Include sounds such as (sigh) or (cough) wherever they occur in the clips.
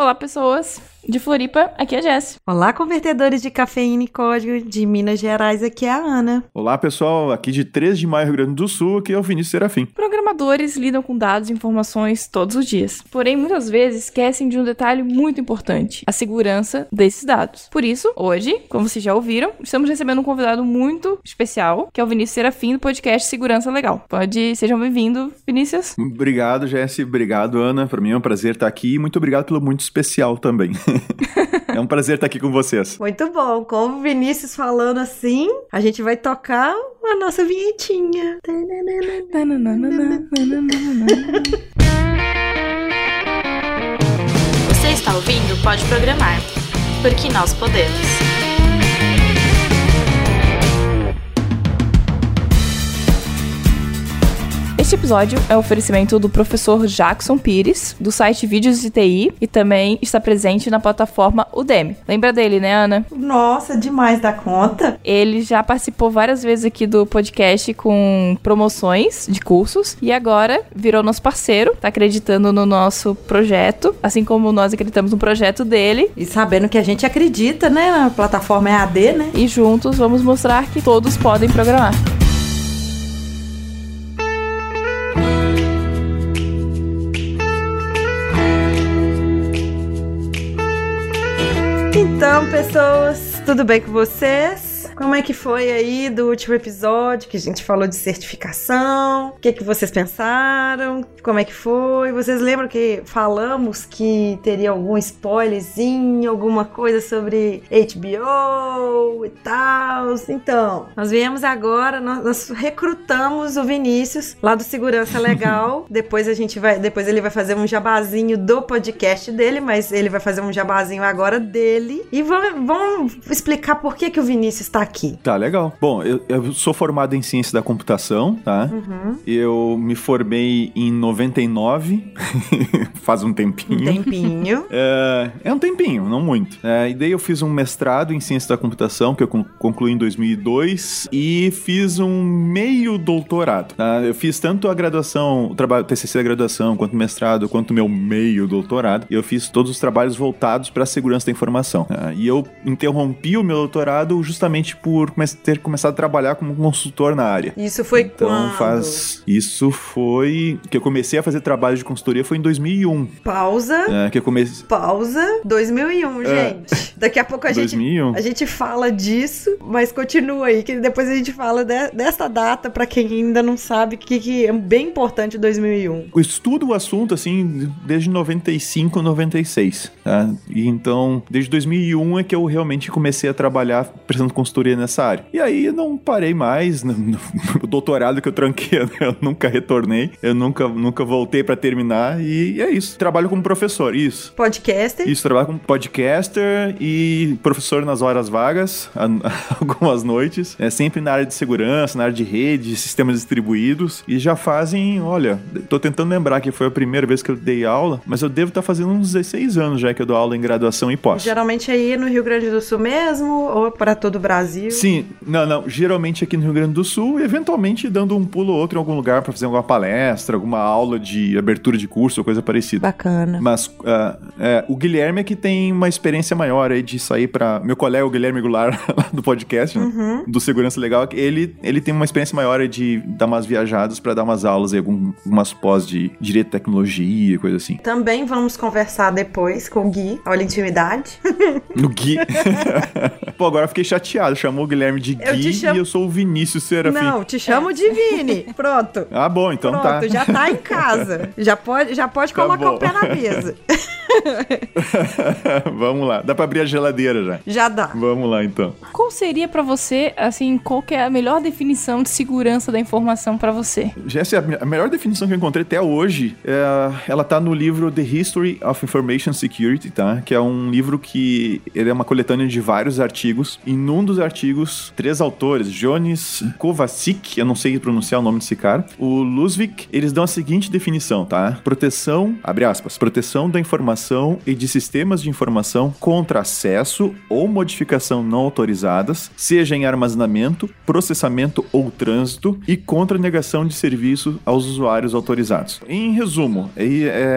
Olá, pessoas de Floripa, aqui é a Jess. Olá, convertedores de cafeína e código de Minas Gerais, aqui é a Ana. Olá, pessoal, aqui de 3 de maio, Rio Grande do Sul, aqui é o Vinícius Serafim. Programadores lidam com dados e informações todos os dias, porém muitas vezes esquecem de um detalhe muito importante, a segurança desses dados. Por isso, hoje, como vocês já ouviram, estamos recebendo um convidado muito especial, que é o Vinícius Serafim do podcast Segurança Legal. Pode, sejam bem-vindos, Vinícius. Obrigado, Jess, obrigado, Ana, para mim é um prazer estar aqui e muito obrigado pelo muito especial também. (laughs) (laughs) é um prazer estar aqui com vocês. Muito bom. Com o Vinícius falando assim, a gente vai tocar a nossa vinhetinha. Você está ouvindo Pode Programar, porque nós podemos. Este episódio é um oferecimento do professor Jackson Pires, do site Vídeos de TI, e também está presente na plataforma Udemy. Lembra dele, né, Ana? Nossa, demais da conta. Ele já participou várias vezes aqui do podcast com promoções de cursos e agora virou nosso parceiro, tá acreditando no nosso projeto, assim como nós acreditamos no projeto dele. E sabendo que a gente acredita, né, na plataforma EAD, né? E juntos vamos mostrar que todos podem programar. Então, pessoas, tudo bem com vocês? Como é que foi aí do último episódio que a gente falou de certificação? O que, que vocês pensaram? Como é que foi? Vocês lembram que falamos que teria algum spoilerzinho, alguma coisa sobre HBO e tal? Então, nós viemos agora, nós, nós recrutamos o Vinícius lá do Segurança Legal. (laughs) depois a gente vai, depois ele vai fazer um jabazinho do podcast dele, mas ele vai fazer um jabazinho agora dele. E vamos, vamos explicar por que, que o Vinícius está aqui. Tá, legal. Bom, eu, eu sou formado em ciência da computação, tá? Uhum. Eu me formei em 99, (laughs) faz um tempinho. Um tempinho. (laughs) É, é um tempinho, não muito. É, e daí eu fiz um mestrado em ciência da computação, que eu concluí em 2002, e fiz um meio doutorado. Tá? Eu fiz tanto a graduação, o trabalho TCC da graduação, quanto o mestrado, quanto o meu meio doutorado. E eu fiz todos os trabalhos voltados para a segurança da informação. Tá? E eu interrompi o meu doutorado justamente por ter começado a trabalhar como consultor na área. Isso foi então, quando? faz. Isso foi. Que eu comecei a fazer trabalho de consultoria foi em 2001. Pausa. É, que eu comecei. Pausa. 2001, É. gente. Daqui a pouco a gente, 2001. a gente fala disso, mas continua aí, que depois a gente fala de- dessa data pra quem ainda não sabe que, que é bem importante 2001. Eu estudo o assunto, assim, desde 95, 96, tá? E então, desde 2001 é que eu realmente comecei a trabalhar prestando consultoria nessa área. E aí eu não parei mais, o doutorado que eu tranquei, (laughs) né? eu nunca retornei, eu nunca, nunca voltei pra terminar, e é isso. Trabalho como professor, isso. Podcaster. Isso, trabalho como podcaster e professor nas horas vagas, (laughs) a- algumas noites. É sempre na área de segurança, na área de rede, sistemas distribuídos. E já fazem, olha, tô tentando lembrar que foi a primeira vez que eu dei aula, mas eu devo estar fazendo uns 16 anos já que eu dou aula em graduação e pós. Geralmente aí no Rio Grande do Sul mesmo, ou para todo o Brasil. Sim, não, não. Geralmente aqui no Rio Grande do Sul, eventualmente dando um pulo ou outro em algum lugar pra fazer alguma palestra, alguma aula de abertura de curso ou coisa parecida. Bacana. Mas ah, é, o Guilherme é que tem uma experiência maior aí de sair pra. Meu colega, o Guilherme Goulart, (laughs) lá do podcast, né? Uhum. do Segurança Legal, ele, ele tem uma experiência maior aí de dar umas viajadas pra dar umas aulas algum- algumas pós de direito e tecnologia, coisa assim. Também vamos conversar depois com o Gui. Olha a intimidade. (laughs) No Gui. (laughs) Pô, agora eu fiquei chateado. Chamou o Guilherme de Eu Gui chamo- e eu sou o Vinícius Serafim. Não, te chamo de Vini. Pronto. (laughs) Ah, bom, então Pronto, tá. já tá em casa. Já pode, já pode (laughs) Tá colocar bom. o pé na mesa. (laughs) Vamos lá. Dá pra abrir a geladeira já. Já dá. Vamos lá, então. Qual seria pra você, assim, qual que é a melhor definição de segurança da informação pra você? Jéssica, a me- a melhor definição que eu encontrei até hoje, é, ela tá no livro The History of Information Security, tá? Que é um livro que ele é uma coletânea de vários artigos. E num dos artigos, três autores, Jones Kovacic, eu não sei pronunciar o nome desse cara, o Lusvik, eles dão a seguinte definição, tá? Proteção, abre aspas, proteção da informação e de sistemas de informação contra acesso ou modificação não autorizadas, seja em armazenamento, processamento ou trânsito, e contra negação de serviço aos usuários autorizados. Em resumo, é,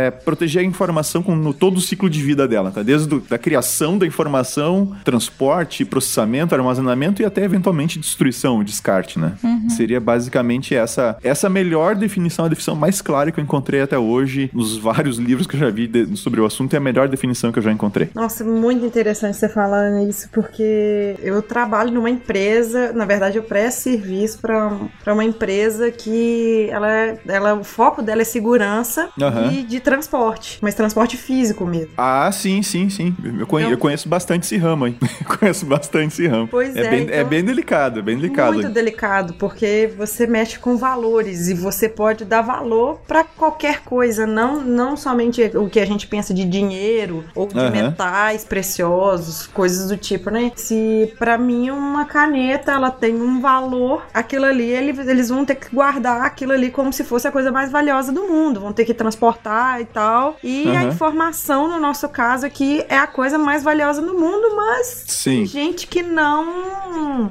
é proteger a informação com, no todo o ciclo de vida dela, tá? Desde do, a criação da informação, transporte, processamento, armazenamento e até eventualmente destruição, descarte, né? Uhum. Seria basicamente essa essa melhor definição, a definição mais clara que eu encontrei até hoje nos vários livros que eu já vi de, sobre o assunto, é a melhor definição que eu já encontrei. Nossa, muito interessante você falar isso, porque eu trabalho numa empresa, na verdade eu presto serviço para uma empresa que ela, ela, o foco dela é segurança uhum. e de transporte, mas transporte físico mesmo. Ah, sim, sim, sim. Eu, conhe, então, eu conheço bastante esse ramo aí. (laughs) conheço bastante esse ramo. Pois é. É bem, é então, é bem delicado, é bem delicado. Muito delicado, porque você mexe com valores e você pode dar valor para qualquer coisa, não, não somente o que a gente pensa de dinheiro ou de uhum. metais preciosos, coisas do tipo, né? Se para mim uma caneta ela tem um valor, aquilo ali eles, vão ter que guardar aquilo ali como se fosse a coisa mais valiosa do mundo, vão ter que transportar e tal. E uhum. a informação no nosso caso aqui é a coisa mais valiosa do mundo, mas Sim. gente que não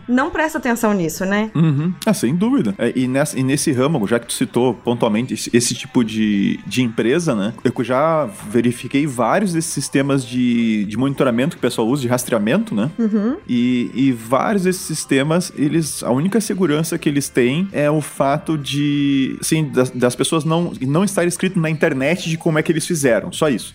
não presta atenção nisso, né? Uhum. Ah, sem dúvida. É, e, nessa, e nesse ramo, já que tu citou pontualmente esse, esse tipo de, de empresa, né? Eu já verifiquei vários desses sistemas de, de monitoramento que o pessoal usa, de rastreamento, né? Uhum. E, e vários desses sistemas, eles. A única segurança que eles têm é o fato de. Assim, das, das pessoas não, não estar escrito na internet de como é que eles fizeram. Só isso.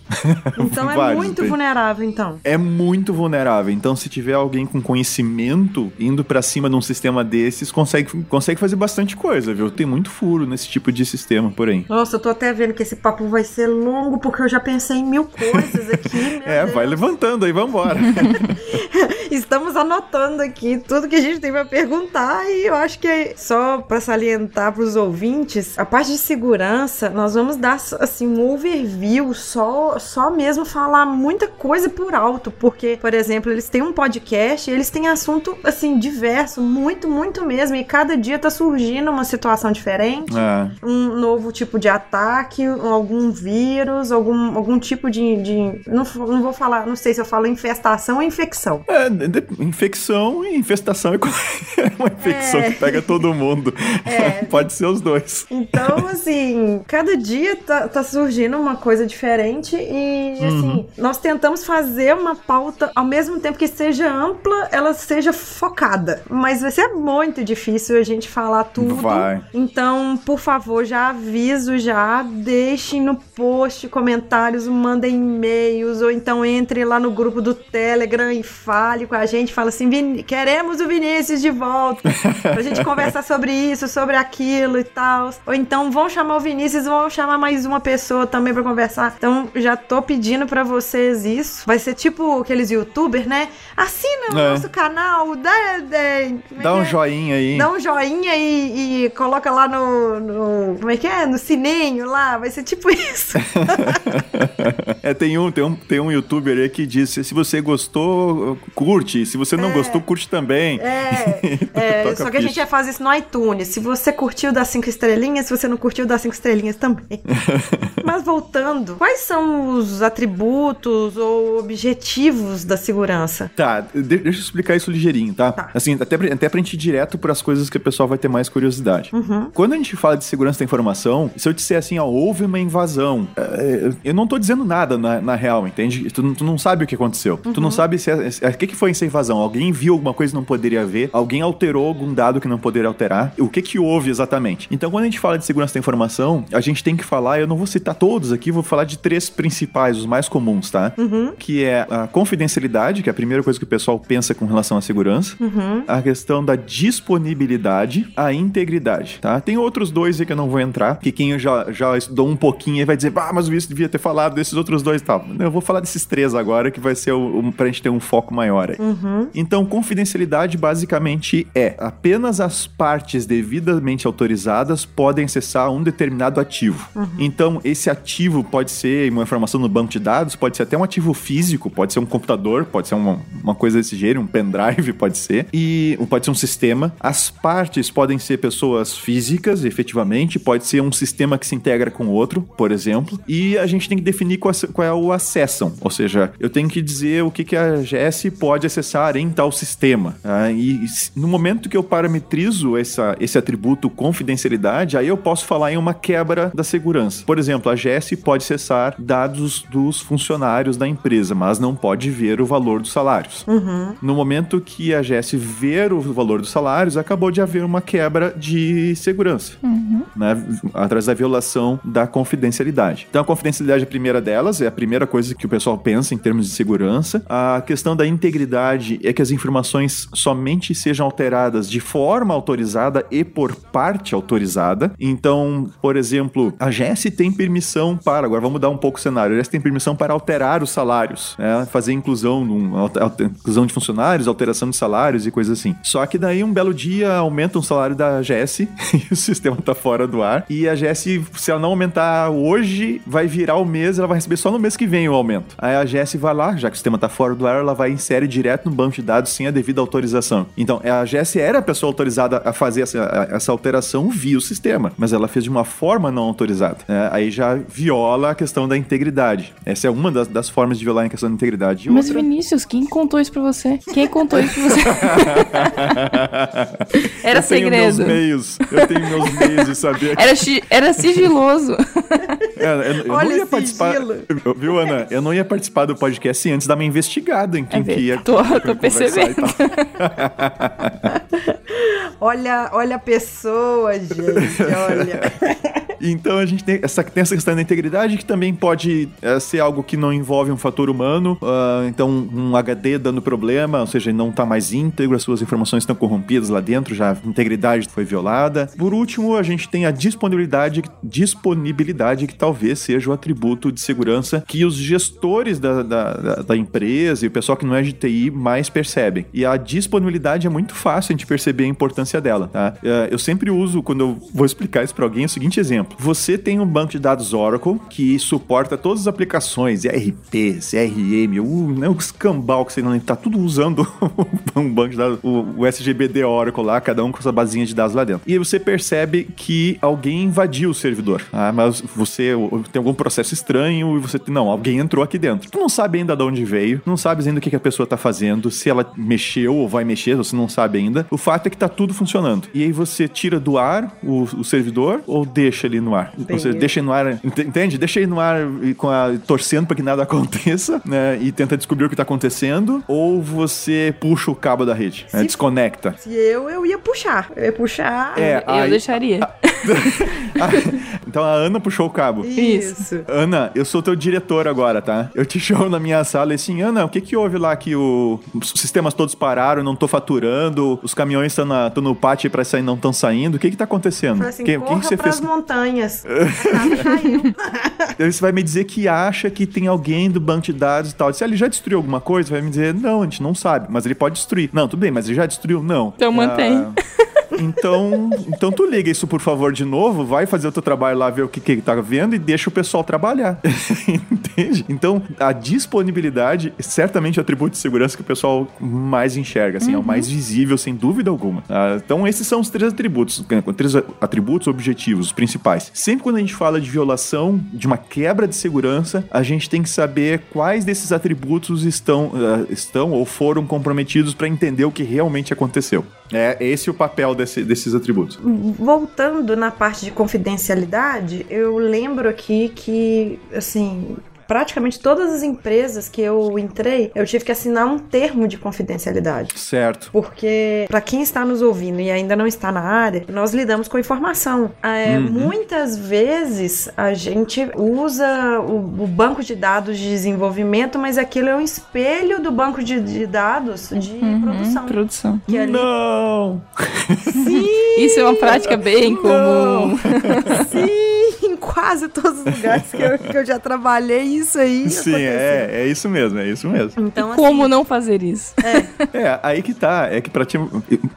Então (laughs) é muito vulnerável, então. É muito vulnerável. Então, se tiver alguém com conhecimento indo para cima de um sistema desses, consegue, consegue fazer bastante coisa, viu? Tem muito furo nesse tipo de sistema, porém. Nossa, eu tô até vendo que esse papo vai ser longo, porque eu já pensei em mil coisas aqui. (laughs) é, Deus. vai levantando aí, vambora. (laughs) Estamos anotando aqui tudo que a gente tem pra perguntar e eu acho que é só para salientar pros ouvintes, a parte de segurança, nós vamos dar assim um overview, só só mesmo falar muita coisa por alto, porque, por exemplo, eles têm um podcast, eles têm assunto assim diverso, muito, muito mesmo, e cada dia tá surgindo uma situação diferente, é. um novo tipo de ataque, algum vírus, algum, algum tipo de, de não, não vou falar, não sei se eu falo infestação ou infecção. É, infecção e infestação (laughs) é uma infecção é. que pega todo mundo. É. (laughs) Pode ser os dois. Então, assim, cada dia tá, tá surgindo uma coisa diferente e, uhum. assim, nós tentamos fazer uma pauta ao mesmo tempo que seja ampla, ela seja focada. Mas vai ser muito difícil a gente falar tudo. Vai. Então, por favor, já aviso já, deixem no post comentários, mandem e-mails ou então entre lá no grupo do Telegram e fale com a gente, fala assim, queremos o Vinícius de volta, pra gente (laughs) conversar sobre isso, sobre aquilo e tal. Ou então vão chamar o Vinícius, vão chamar mais uma pessoa também para conversar. Então já tô pedindo para vocês isso. Vai ser tipo aqueles youtubers, né? Assina o é. nosso canal, dá, dá, é dá um é? joinha aí. Dá um joinha e, e coloca lá no, no, Como é que é? No sininho lá. Vai ser tipo (laughs) isso. é, tem um, tem um, tem um youtuber aí que disse: se você gostou, curte. Se você não é. gostou, curte também. É, (laughs) é só que a gente ia fazer isso no iTunes. Se você curtiu, dá cinco estrelinhas. Se você não curtiu, dá cinco estrelinhas também. (laughs) Mas voltando, quais são os atributos ou objetivos da segurança? Tá, deixa eu explicar isso ligeirinho, tá? tá. Assim, até pra, até pra gente ir direto para as coisas que o pessoal vai ter mais curiosidade. Uhum. Quando a gente fala de segurança da informação, se eu disser assim, ó, houve uma invasão, é, eu não tô dizendo nada na, na real, entende? Tu, tu, não sabe o que aconteceu. Uhum. Tu não uhum. sabe se. É, é, o que, que foi essa invasão? Alguém viu alguma coisa que não poderia ver? Alguém alterou algum dado que não poderia alterar? O que que houve exatamente? Então, quando a gente fala de segurança da informação, a gente tem que falar, eu não vou citar todos aqui, vou falar de três principais, os mais comuns, tá? Uhum. Que é a confidencialidade, que é a primeira coisa que o pessoal pensa com relação à segurança. Uhum. A questão da disponibilidade, a integridade, tá? Tem outros dois aí que eu não vou entrar, que quem já, já estudou um pouquinho aí vai dizer, ah, mas o Vinícius devia ter falado desses outros dois e tal. Eu vou falar desses três agora, que vai ser o, o, pra gente ter um foco maior aí. Uhum. Então, confidencialidade basicamente é apenas as partes devidamente autorizadas podem acessar um determinado ativo. Uhum. Então, esse ativo pode ser uma informação no banco de dados, pode ser até um ativo físico, pode ser um computador, pode ser uma, uma coisa desse jeito, um pendrive, pode ser, e pode ser um sistema. As partes podem ser pessoas físicas, efetivamente, pode ser um sistema que se integra com outro, por exemplo e a gente tem que definir qual, qual é o acessam, ou seja, eu tenho que dizer o que, que a GS pode acessar em tal sistema. Ah, e no momento que eu parametrizo essa, esse atributo confidencialidade, aí eu posso falar em uma quebra da segurança. Por exemplo, a GS pode acessar dados dos funcionários da empresa, mas não pode ver o valor dos salários. Uhum. No momento que a GS ver o valor dos salários, acabou de haver uma quebra de segurança, né, através da violação da confidencialidade. Então, a confidencialidade é a primeira delas, é a primeira coisa que o pessoal pensa em termos de segurança. A questão da integridade é que as informações somente sejam alteradas de forma autorizada e por parte autorizada. Então, por exemplo, a GS tem permissão para, agora vamos mudar um pouco o cenário, a GS tem permissão para alterar os salários, né, fazer inclusão, inclusão de funcionários, alteração de salários e coisas assim. Só que daí um belo dia aumenta o salário da GS (laughs) e o sistema tá fora do ar. E a GS, se ela não aumentar hoje, vai virar o mês, ela vai receber só no mês que vem o aumento. Aí a GS vai lá, já que o sistema tá fora do ar, ela vai insere direto no banco de dados sem a devida autorização. Então, a GS era a pessoa autorizada a fazer essa, essa alteração via o sistema, mas ela fez de uma forma não autorizada. É, aí já viola a questão da integridade. Essa é uma das, das formas de violar a questão da integridade. E Mas outra- Vinícius, quem contou isso pra você? Quem contou você? Era eu tenho meus segredo. meios. Eu tenho meus meios de saber. Era, chi- era sigiloso. É, eu, eu Olha não ia participar. Viu, Ana? Eu não ia participar do podcast antes dar uma investigada em quem É que ia. Tô, tô percebendo. (laughs) Olha, olha a pessoa, gente, olha. (laughs) Então a gente tem essa, tem essa questão da integridade que também pode é, ser algo que não envolve um fator humano. ah, então, um HD dando problema, ou seja, não está mais íntegro, as suas informações estão corrompidas lá dentro, já a integridade foi violada. Por último, a gente tem a disponibilidade, disponibilidade que talvez seja o atributo de segurança que os gestores da, da, da- empresa e o pessoal que não é de TI mais percebem. E a disponibilidade é muito fácil a gente perceber a importância dela, tá? Eh, Eu sempre uso, quando eu vou explicar isso para alguém, é o seguinte exemplo. Você tem um banco de dados Oracle que suporta todas as aplicações, ERP, CRM, o, né, o escambau que você não tá tudo usando (laughs) um banco de dados, o, o SGBD Oracle lá, cada um com sua basinha de dados lá dentro. E você percebe que alguém invadiu o servidor, ah, mas você tem algum processo estranho e você não, alguém entrou aqui dentro. Tu não sabe ainda de onde veio, não sabe ainda o que, que a pessoa tá fazendo, se ela mexeu ou vai mexer, você não sabe ainda. O fato é que tá tudo funcionando. E aí você tira do ar o, o servidor ou deixa ele no ar? Ou seja, Bem- deixa ele no ar, ent- entende? Deixa ele no ar e com a, torcendo para que nada (laughs) aconteça, né? E tenta descobrir o que tá acontecendo, ou você puxa o cabo da rede, né? Se- desconecta. Se eu, eu ia puxar. Eu ia puxar. É, Eu aí- deixaria. (laughs) então a Ana puxou o cabo. Isso. Ana, eu sou teu diretor agora, tá? Eu te (laughs) chamo na minha sala e assim, Ana, o que que houve lá que o- os sistemas todos pararam, não tô faturando, os caminhões estão no pátio pra sair, não estão saindo, o que que tá acontecendo? Assim, que, o que que você pras fez? montanhas. Caiu. (laughs) Aí você vai me dizer que acha que tem alguém do banco de dados e tal. Se ele já destruiu alguma coisa, vai me dizer, não, a gente não sabe, mas ele pode destruir. Não, tudo bem, mas ele já destruiu? Não. Então mantém. Ah, Então, então tu liga isso por favor de novo, vai fazer o teu trabalho lá, ver o que que tá vendo e deixa o pessoal trabalhar. (laughs) Entende? Então, a disponibilidade é certamente o atributo de segurança que o pessoal mais enxerga, assim, é o mais visível, sem dúvida alguma. Ah, então, esses são os três atributos, três atributos objetivos, os principais. Sempre quando a gente fala de violação, de uma quebra de segurança, a gente tem que saber quais desses atributos estão, ah, estão ou foram comprometidos para entender o que realmente aconteceu. É esse o papel desse- desses atributos. Voltando na parte de confidencialidade, eu lembro aqui que, assim, praticamente todas as empresas que eu entrei, eu tive que assinar um termo de confidencialidade. Certo. Porque, para quem está nos ouvindo e ainda não está na área, nós lidamos com informação. É, Uhum. Muitas vezes a gente usa o, o banco de dados de desenvolvimento, mas aquilo é um espelho do banco de, de dados de Uhum, produção. produção. Que ali Não! Isso é uma prática bem comum. Sim, em quase todos os lugares que eu, que eu já trabalhei, isso aí. Sim, aconteceu. é, é isso mesmo, é isso mesmo. Então, Como assim, não fazer isso? (laughs) É, aí que tá. É que pra ti.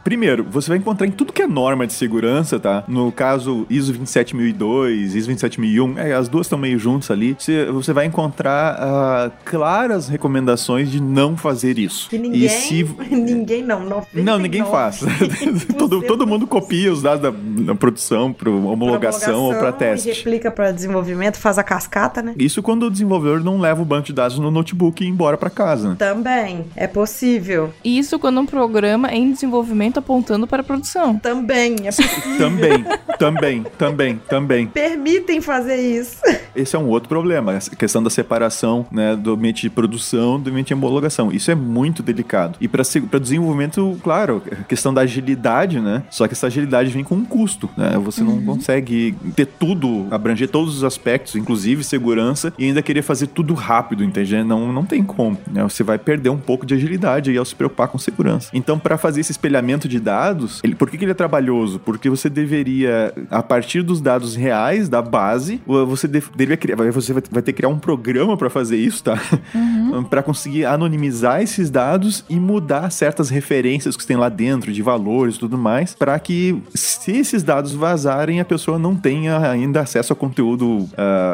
Primeiro, você vai encontrar em tudo que é norma de segurança, tá? No caso ISO 27002, ISO 27001, é, as duas estão meio juntas ali. Você, você vai encontrar ah, claras recomendações de não fazer isso. que ninguém, E se. (laughs) ninguém não, 99, Não, ninguém faz. (laughs) todo, todo mundo copia os dados da, da produção para homologação ou para E teste. replica para desenvolvimento, faz a cascata, né? Isso quando o desenvolvedor não leva o banco de dados no notebook e ir embora para casa. Também, é possível. Isso quando um programa é em desenvolvimento apontando para a produção. Também, é (laughs) possível. também, também, também, também. Permitem fazer isso. Esse é um outro problema, a questão da separação né, do ambiente de produção do ambiente de homologação. Isso é muito delicado. E para desenvolvimento, claro, a questão da agilidade, né? Só que essa agilidade vem com um custo, né? Você não uhum. consegue ter tudo, abranger todos os aspectos, inclusive segurança, e ainda querer fazer tudo rápido, entende? Não, não tem como. Né? Você vai perder um pouco de agilidade aí ao se preocupar com segurança. Então, para fazer esse espelhamento de dados, ele, por que, que ele é trabalhoso? Porque você deveria, a partir dos dados reais da base, você deveria criar, você vai, vai ter que criar um programa para fazer isso, tá? Uhum. (laughs) para conseguir anonimizar esses dados e mudar certas referências que tem lá dentro de valores e tudo mais, para que se esses dados vazarem, a pessoa não tenha ainda acesso ao conteúdo uh,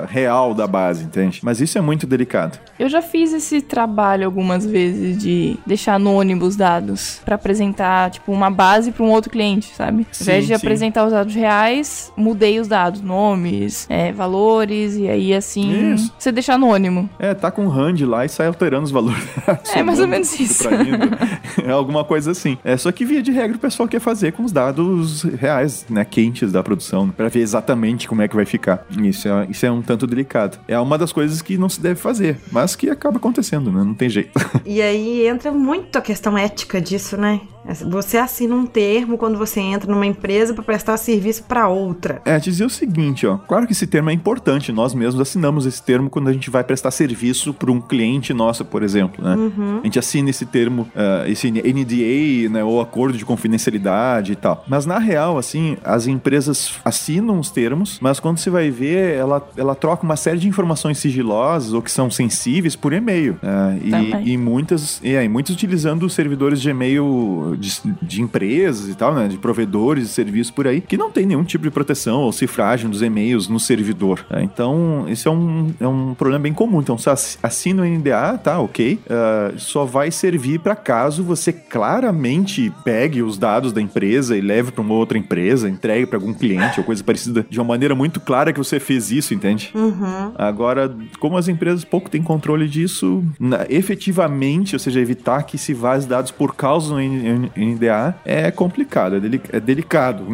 real da base, entende? Mas isso é muito delicado. Eu já fiz esse trabalho algumas vezes de deixar anônimo os dados para apresentar, tipo, uma base para um outro cliente, sabe? Sim, Ao invés de sim. apresentar os dados reais, mudei os dados, nomes, é, valores, e aí assim, isso. você deixa anônimo. É, tá com o hand lá e sai alterando os valores. (laughs) é mais ou menos isso. (laughs) é alguma coisa assim. É só que via de regra o pessoal quer fazer com os dados reais, né, quentes da produção, para ver exatamente como é que vai ficar. Isso é, isso é um tanto delicado. É uma das coisas que não se deve fazer, mas que acaba acontecendo, né? Não tem jeito. E aí entra muito a questão ética disso, né? Você assina um termo quando você entra numa empresa para prestar serviço para outra. É, dizer o seguinte, ó. Claro que esse termo é importante, nós mesmos assinamos esse termo quando a gente vai prestar serviço para um cliente nosso, por exemplo, né? Uhum. A gente assina esse termo, uh, esse NDA, né, ou acordo de confidencialidade e tal. Mas na real, assim, as empresas assinam os termos, mas quando você vai ver, ela, ela troca uma série de informações sigilosas ou que são sensíveis por e-mail. Uh, e, e, muitas, e, e muitas utilizando servidores de e-mail de, de, empresas e tal, né? De provedores de serviços por aí, que não tem nenhum tipo de proteção ou cifragem dos e-mails no servidor. Né? Então, esse é um, é um problema bem comum. Então, você assina o NDA, tá, ok. Uh, só vai servir para caso você claramente pegue os dados da empresa e leve para uma outra empresa, entregue para algum cliente ou coisa parecida, de uma maneira muito clara que você fez isso, entende? Uhum. Agora, como as empresas pouco têm controle disso, na, efetivamente, ou seja, evitar que se vaze dados por causa do NDA é complicado, é, delic é delicado,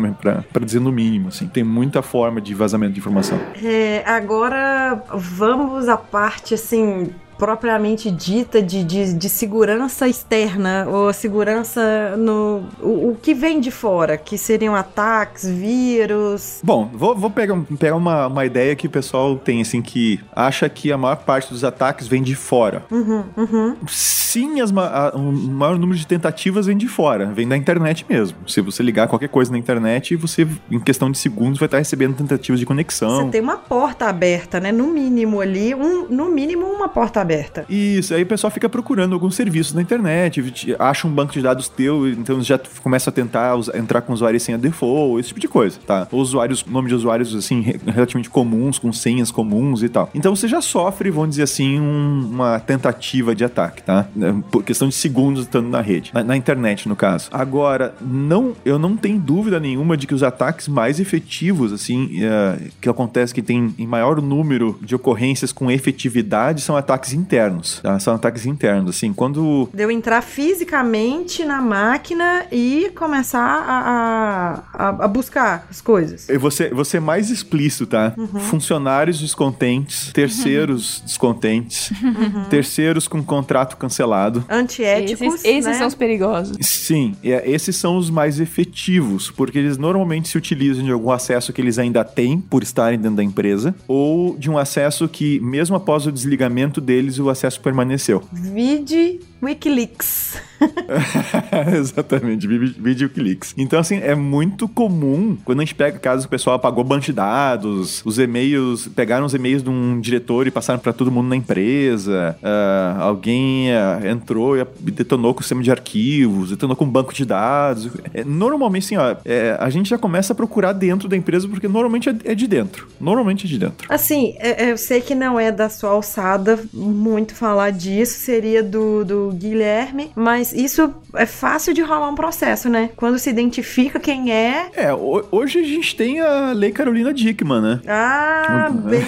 para dizer no mínimo. Assim. Tem muita forma de vazamento de informação. É, agora vamos à parte assim propriamente dita de, de, de, segurança externa ou segurança no. O, o, que vem de fora, que seriam ataques, vírus. Bom, vou, vou pegar, pegar uma, uma ideia que o pessoal tem, assim, que acha que a maior parte dos ataques vem de fora. Uhum, uhum. Sim, as, a, o maior número de tentativas vem de fora, vem da internet mesmo. Se você ligar qualquer coisa na internet, você, em questão de segundos, vai estar recebendo tentativas de conexão. Você tem uma porta aberta, né? No mínimo ali, um, no mínimo uma porta aberta aberta. Isso, aí o pessoal fica procurando alguns serviços na internet, acha um banco de dados teu, então já começa a tentar entrar com usuário sem a default, esse tipo de coisa, tá? Usuários, nome de usuários, assim, relativamente comuns, com senhas comuns e tal. Então você já sofre, vamos dizer assim, um, uma tentativa de ataque, tá? É, por questão de segundos estando na rede, na, na internet, no caso. Agora, não, eu não tenho dúvida nenhuma de que os ataques mais efetivos, assim, uh, que acontece que tem em maior número de ocorrências com efetividade são ataques internos, tá? São ataques internos, assim, quando... Deu entrar fisicamente na máquina e começar a, a, a buscar as coisas. E você, você é mais explícito, tá? Uhum. Funcionários descontentes, terceiros uhum. descontentes, (laughs) uhum. terceiros com contrato cancelado. Antiéticos, Esses, esses né? são os perigosos. Sim, é, esses são os mais efetivos, porque eles normalmente se utilizam de algum acesso que eles ainda têm por estarem dentro da empresa, ou de um acesso que, mesmo após o desligamento deles, deles o acesso permaneceu. Vide Wikileaks. (laughs) Exatamente, vídeo Wikileaks. Então, assim, é muito comum quando a gente pega casos que o pessoal apagou banco de dados, os e-mails, pegaram os e-mails de um diretor e passaram para todo mundo na empresa, uh, alguém uh, entrou e detonou com o sistema de arquivos, detonou com banco de dados. É, normalmente, assim, ó, é, a gente já começa a procurar dentro da empresa porque normalmente é, é de dentro. Normalmente é de dentro. Assim, é, eu sei que não é da sua alçada muito falar disso, seria do, do do Guilherme, mas isso é fácil de rolar um processo, né? Quando se identifica quem é. É, hoje a gente tem a Lei Carolina Dickman, né? Ah, (laughs) bem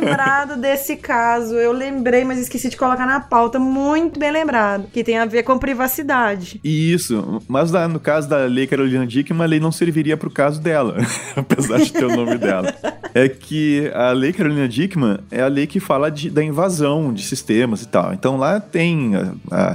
lembrado desse caso. Eu lembrei, mas esqueci de colocar na pauta. Muito bem lembrado. Que tem a ver com privacidade. Isso, mas no caso da Lei Carolina Dickman, a lei não serviria pro caso dela, (laughs) apesar de ter o nome dela. (laughs) É que a Lei Carolina Dickman é a lei que fala de, da invasão de sistemas e tal. Então lá tem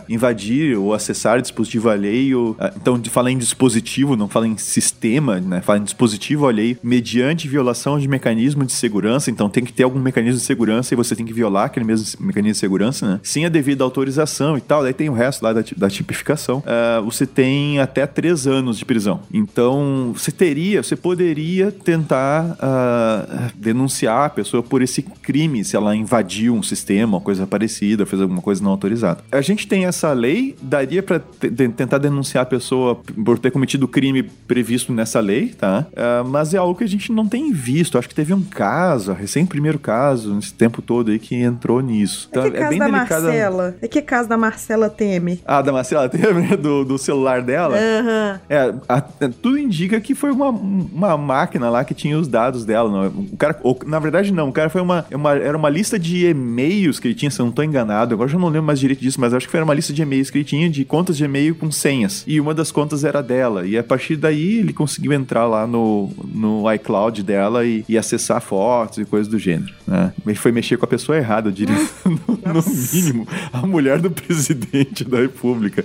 invadir ou acessar dispositivo alheio. A, então fala em dispositivo, não fala em sistema, né? Fala em dispositivo alheio mediante violação de mecanismo de segurança. Então tem que ter algum mecanismo de segurança e você tem que violar aquele mesmo mecanismo de segurança, né? Sem a devida autorização e tal. Daí tem o resto lá da, da tipificação. Uh, você tem até três anos de prisão. Então você teria, você poderia tentar uh, denunciar a pessoa por esse crime se ela invadiu um sistema, uma coisa parecida, fez alguma coisa não autorizada. A gente tem essa lei, daria para tentar denunciar a pessoa por ter cometido o crime previsto nessa lei, tá? Uh, mas é algo que a gente não tem visto. Acho que teve um caso, recém primeiro caso, nesse tempo todo aí, que entrou nisso. Então, é que é caso bem da delicada... Marcela? É que caso da Marcela Teme? Ah, da Marcela Teme? (laughs) Do, do celular dela? Aham. Uhum. É, a, a, tudo indica que foi uma, uma máquina lá que tinha os dados dela. Não? O cara, ou, na verdade, não. O cara foi uma, uma, Era uma lista de e-mails que ele tinha, se eu não tô enganado. Agora já não lembro mais direito disso, mas acho que foi uma lista de e-mails que ele tinha de contas de e-mail com senhas. E uma das contas era dela. E a partir daí ele conseguiu entrar lá no, no iCloud dela e, e acessar fotos e coisas do gênero. Né? Ele foi mexer com a pessoa errada, eu diria. (laughs) no, no, mínimo, a mulher do presidente da República.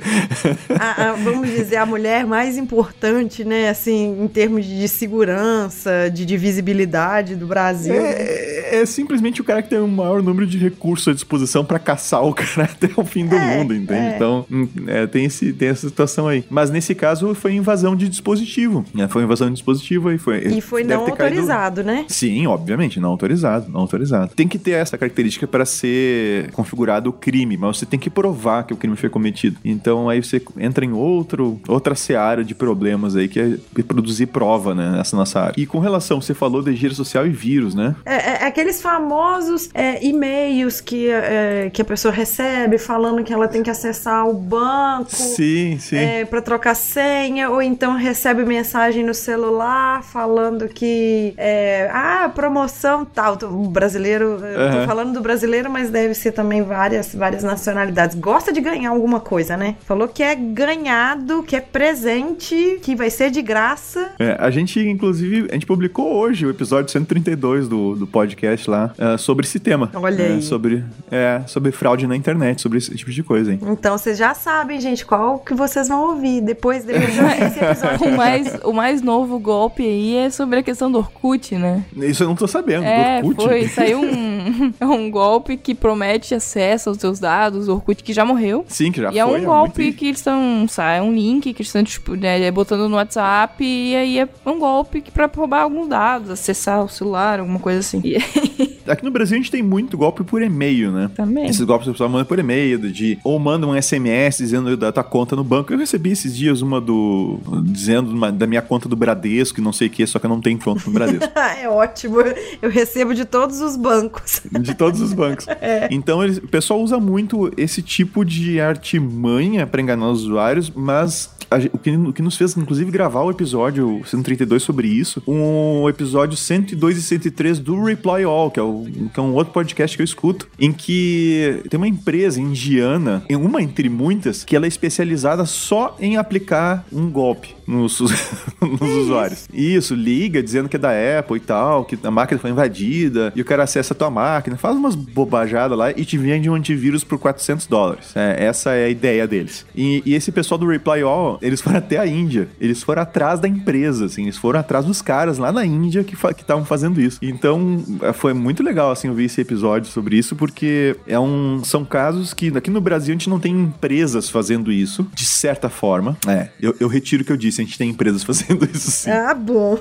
A, a, vamos dizer, a mulher mais importante, né? Assim, em termos de segurança, de, de visibilidade do Brasil. É, é, simplesmente o cara que tem o maior número de recursos à disposição para caçar o cara (laughs) até o fim do é, mundo, entende? É. Então, hum, é, tem, esse, tem essa situação aí. Mas nesse caso foi invasão de dispositivo. Né? Foi invasão de dispositivo e foi. E foi não autorizado, caído... né? Sim, obviamente, não autorizado, não autorizado. Tem que ter essa característica para ser configurado o crime, mas você tem que provar que o crime foi cometido. Então aí você entra em outro, outra seara de problemas aí, que é produzir prova, né, nessa nossa área. E com relação, você falou de giro social e vírus, né? É, é, é aqueles famosos é, e-mails que, é, que a pessoa recebe falando que ela tem que acessar o banco. Sim, sim. É, para trocar senha, ou então recebe mensagem no celular falando que, é, ah, promoção tal. O brasileiro, uhum. tô falando do brasileiro, mas deve ser também várias, várias nacionalidades. Gosta de ganhar alguma coisa, né? Falou que é ganhado, que é presente, que vai ser de graça. É, a gente, inclusive, a gente publicou hoje o episódio 132 do, do podcast lá uh, sobre esse tema. Olha é, aí. Sobre, é, sobre fraude na internet, sobre esse tipo de coisa, hein? Então, vocês já sabem, gente, qual que vocês vão ouvir depois desse (laughs) episódio. o, mais, o mais novo golpe aí é sobre a questão do Orkut, né? Isso eu não tô sabendo, é, do Orkut. Foi, saiu um, (laughs) um golpe que promete acesso aos seus dados, o Orkut que já morreu. Sim, que já e foi. E é um golpe que eles estão, sai um link que eles estão tipo, né, botando no WhatsApp e aí é um golpe que para roubar alguns dados, acessar o celular, alguma coisa assim. (laughs) Aqui no Brasil a gente tem muito golpe por e-mail, né? Também. Esses golpes o pessoal manda por e-mail, de ou manda um SMS dizendo da tua conta no banco. Eu recebi esses dias uma do dizendo uma, da minha conta do Bradesco, não sei o que, só que eu não tenho conta no Bradesco. (laughs) é ótimo. Eu recebo de todos os bancos. de todos os bancos. (laughs) É. Então eles, o pessoal usa muito esse tipo de artimanha para enganar os usuários, mas o que, o que nos fez, inclusive, gravar o episódio 132 sobre isso, um episódio 102 e 103 do Reply All, que é, o, que é um outro podcast que eu escuto, em que tem uma empresa indiana, em uma entre muitas, que ela é especializada só em aplicar um golpe nos, (laughs) nos usuários. Isso, liga dizendo que é da Apple e tal, que a máquina foi invadida, e o cara acessa a tua máquina, faz umas bobajadas lá e te vende um antivírus por 400 dólares. É, essa é a ideia deles. E, e esse pessoal do Reply All, eles foram até a Índia. Eles foram atrás da empresa, assim. Eles foram atrás dos caras lá na Índia que estavam fazendo isso. Então, é, foi muito legal, assim, ouvir esse episódio sobre isso, porque é um, são casos que aqui no Brasil a gente não tem empresas fazendo isso, de certa forma. É, eu, eu retiro o que eu disse, a gente tem empresas (laughs) fazendo isso sim. Ah, bom.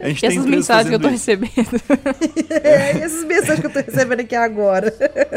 a gente e essas mensagens que eu tô isso. recebendo. (laughs) é, essas mensagens que eu tô recebendo aqui agora.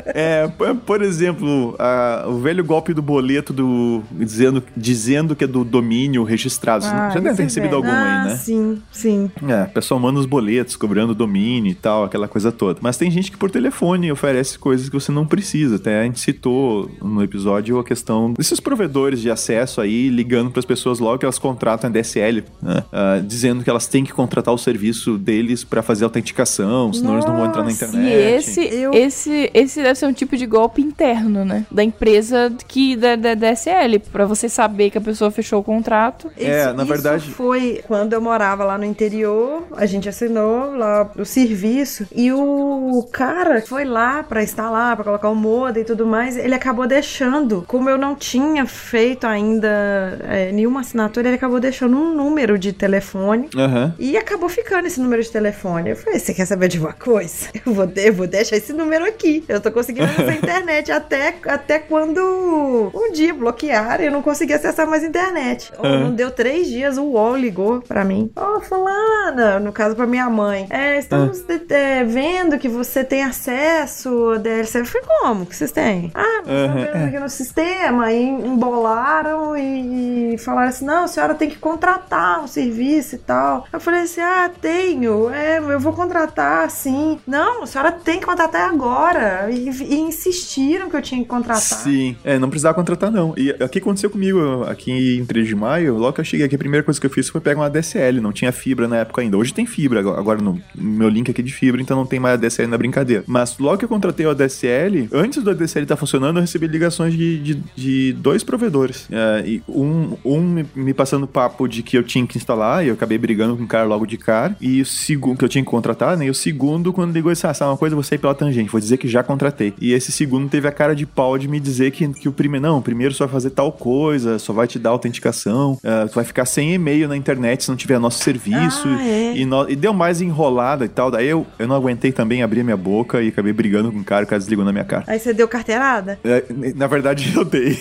é, por exemplo, a, o velho golpe do boleto do dizendo dizendo que é do domínio registrado. Ah, Você já deve ter é recebido velho. algum ah, aí, né? Sim, sim. É, o pessoal manda os boletos cobrando domínio e tal, aquela coisa toda. Mas tem gente que por telefone oferece coisas que você não precisa. Até a gente citou no episódio a questão desses provedores de acesso aí ligando para as pessoas logo que elas contratam a DSL, né? Ah, dizendo que elas têm que contratar o serviço deles para fazer autenticação, senão eles não vão entrar na Nossa, internet. E esse, Eu- esse, esse deve ser um tipo de golpe interno, né? Da empresa que da, da DSL, pra você saber que a pessoa fechou o contrato. É, na verdade- foi quando eu morava lá no interior, a gente assinou lá o serviço e o cara foi lá pra instalar, pra colocar o modem e tudo mais. Ele acabou deixando, como eu não tinha feito ainda é, nenhuma assinatura, ele acabou deixando um número de telefone. Aham. E acabou ficando esse número de telefone. Eu falei, você quer saber de uma coisa? (laughs) Eu vou, de- eu vou deixar esse número aqui. Eu tô conseguindo acessar a (laughs) internet até, até quando um dia bloquearam e eu não consegui acessar mais internet. Oh, Aham. Não deu três dias, o UOL ligou pra mim. Ó, fulana, no caso pra minha mãe. É, estamos de- é, vendo que você tem acesso ao DLC. Eu falei, como que vocês têm? Ah, estamos vendo aqui no sistema. E embolaram e, e falaram assim, não, a senhora tem que contratar um serviço e tal. Eu falei assim, ah, tenho. É, eu vou contratar, sim. Não, a senhora tem que contratar agora. E, e insistiram que eu tinha que contratar. Sim, é, não precisava contratar não. E o que aconteceu comigo aqui em 3 de maio, logo que eu cheguei aqui, a primeira coisa que eu fiz foi pegar uma DSL, não tinha fibra na época ainda. Hoje tem fibra, agora- no meu link aqui é de fibra, então não tem mais a DSL na brincadeira. Mas logo que eu contratei a DSL, antes do DSL estar funcionando, eu recebi ligações de, de, de dois provedores. É, e um, um me, passando papo de que eu tinha que instalar, e eu acabei brigando com o cara logo de cara. E o segundo, que eu tinha que contratar, né? E o segundo, quando ligou, disse, ah, uma coisa, vou sair pela tangente, vou dizer que já contratei. E esse segundo teve a cara de pau de me dizer que, que o primeiro, não, o primeiro só fazer tal coisa, só vai te dar autenticação, ah, tu vai ficar sem e-mail na internet se não tiver nosso serviço. Ah, é. e, no- e deu mais enrolada e tal. Daí eu, eu não aguentei também abrir a minha boca e acabei brigando com o cara, o cara desligou na minha cara. Aí você deu carteirada? É, na verdade, (laughs) eu dei.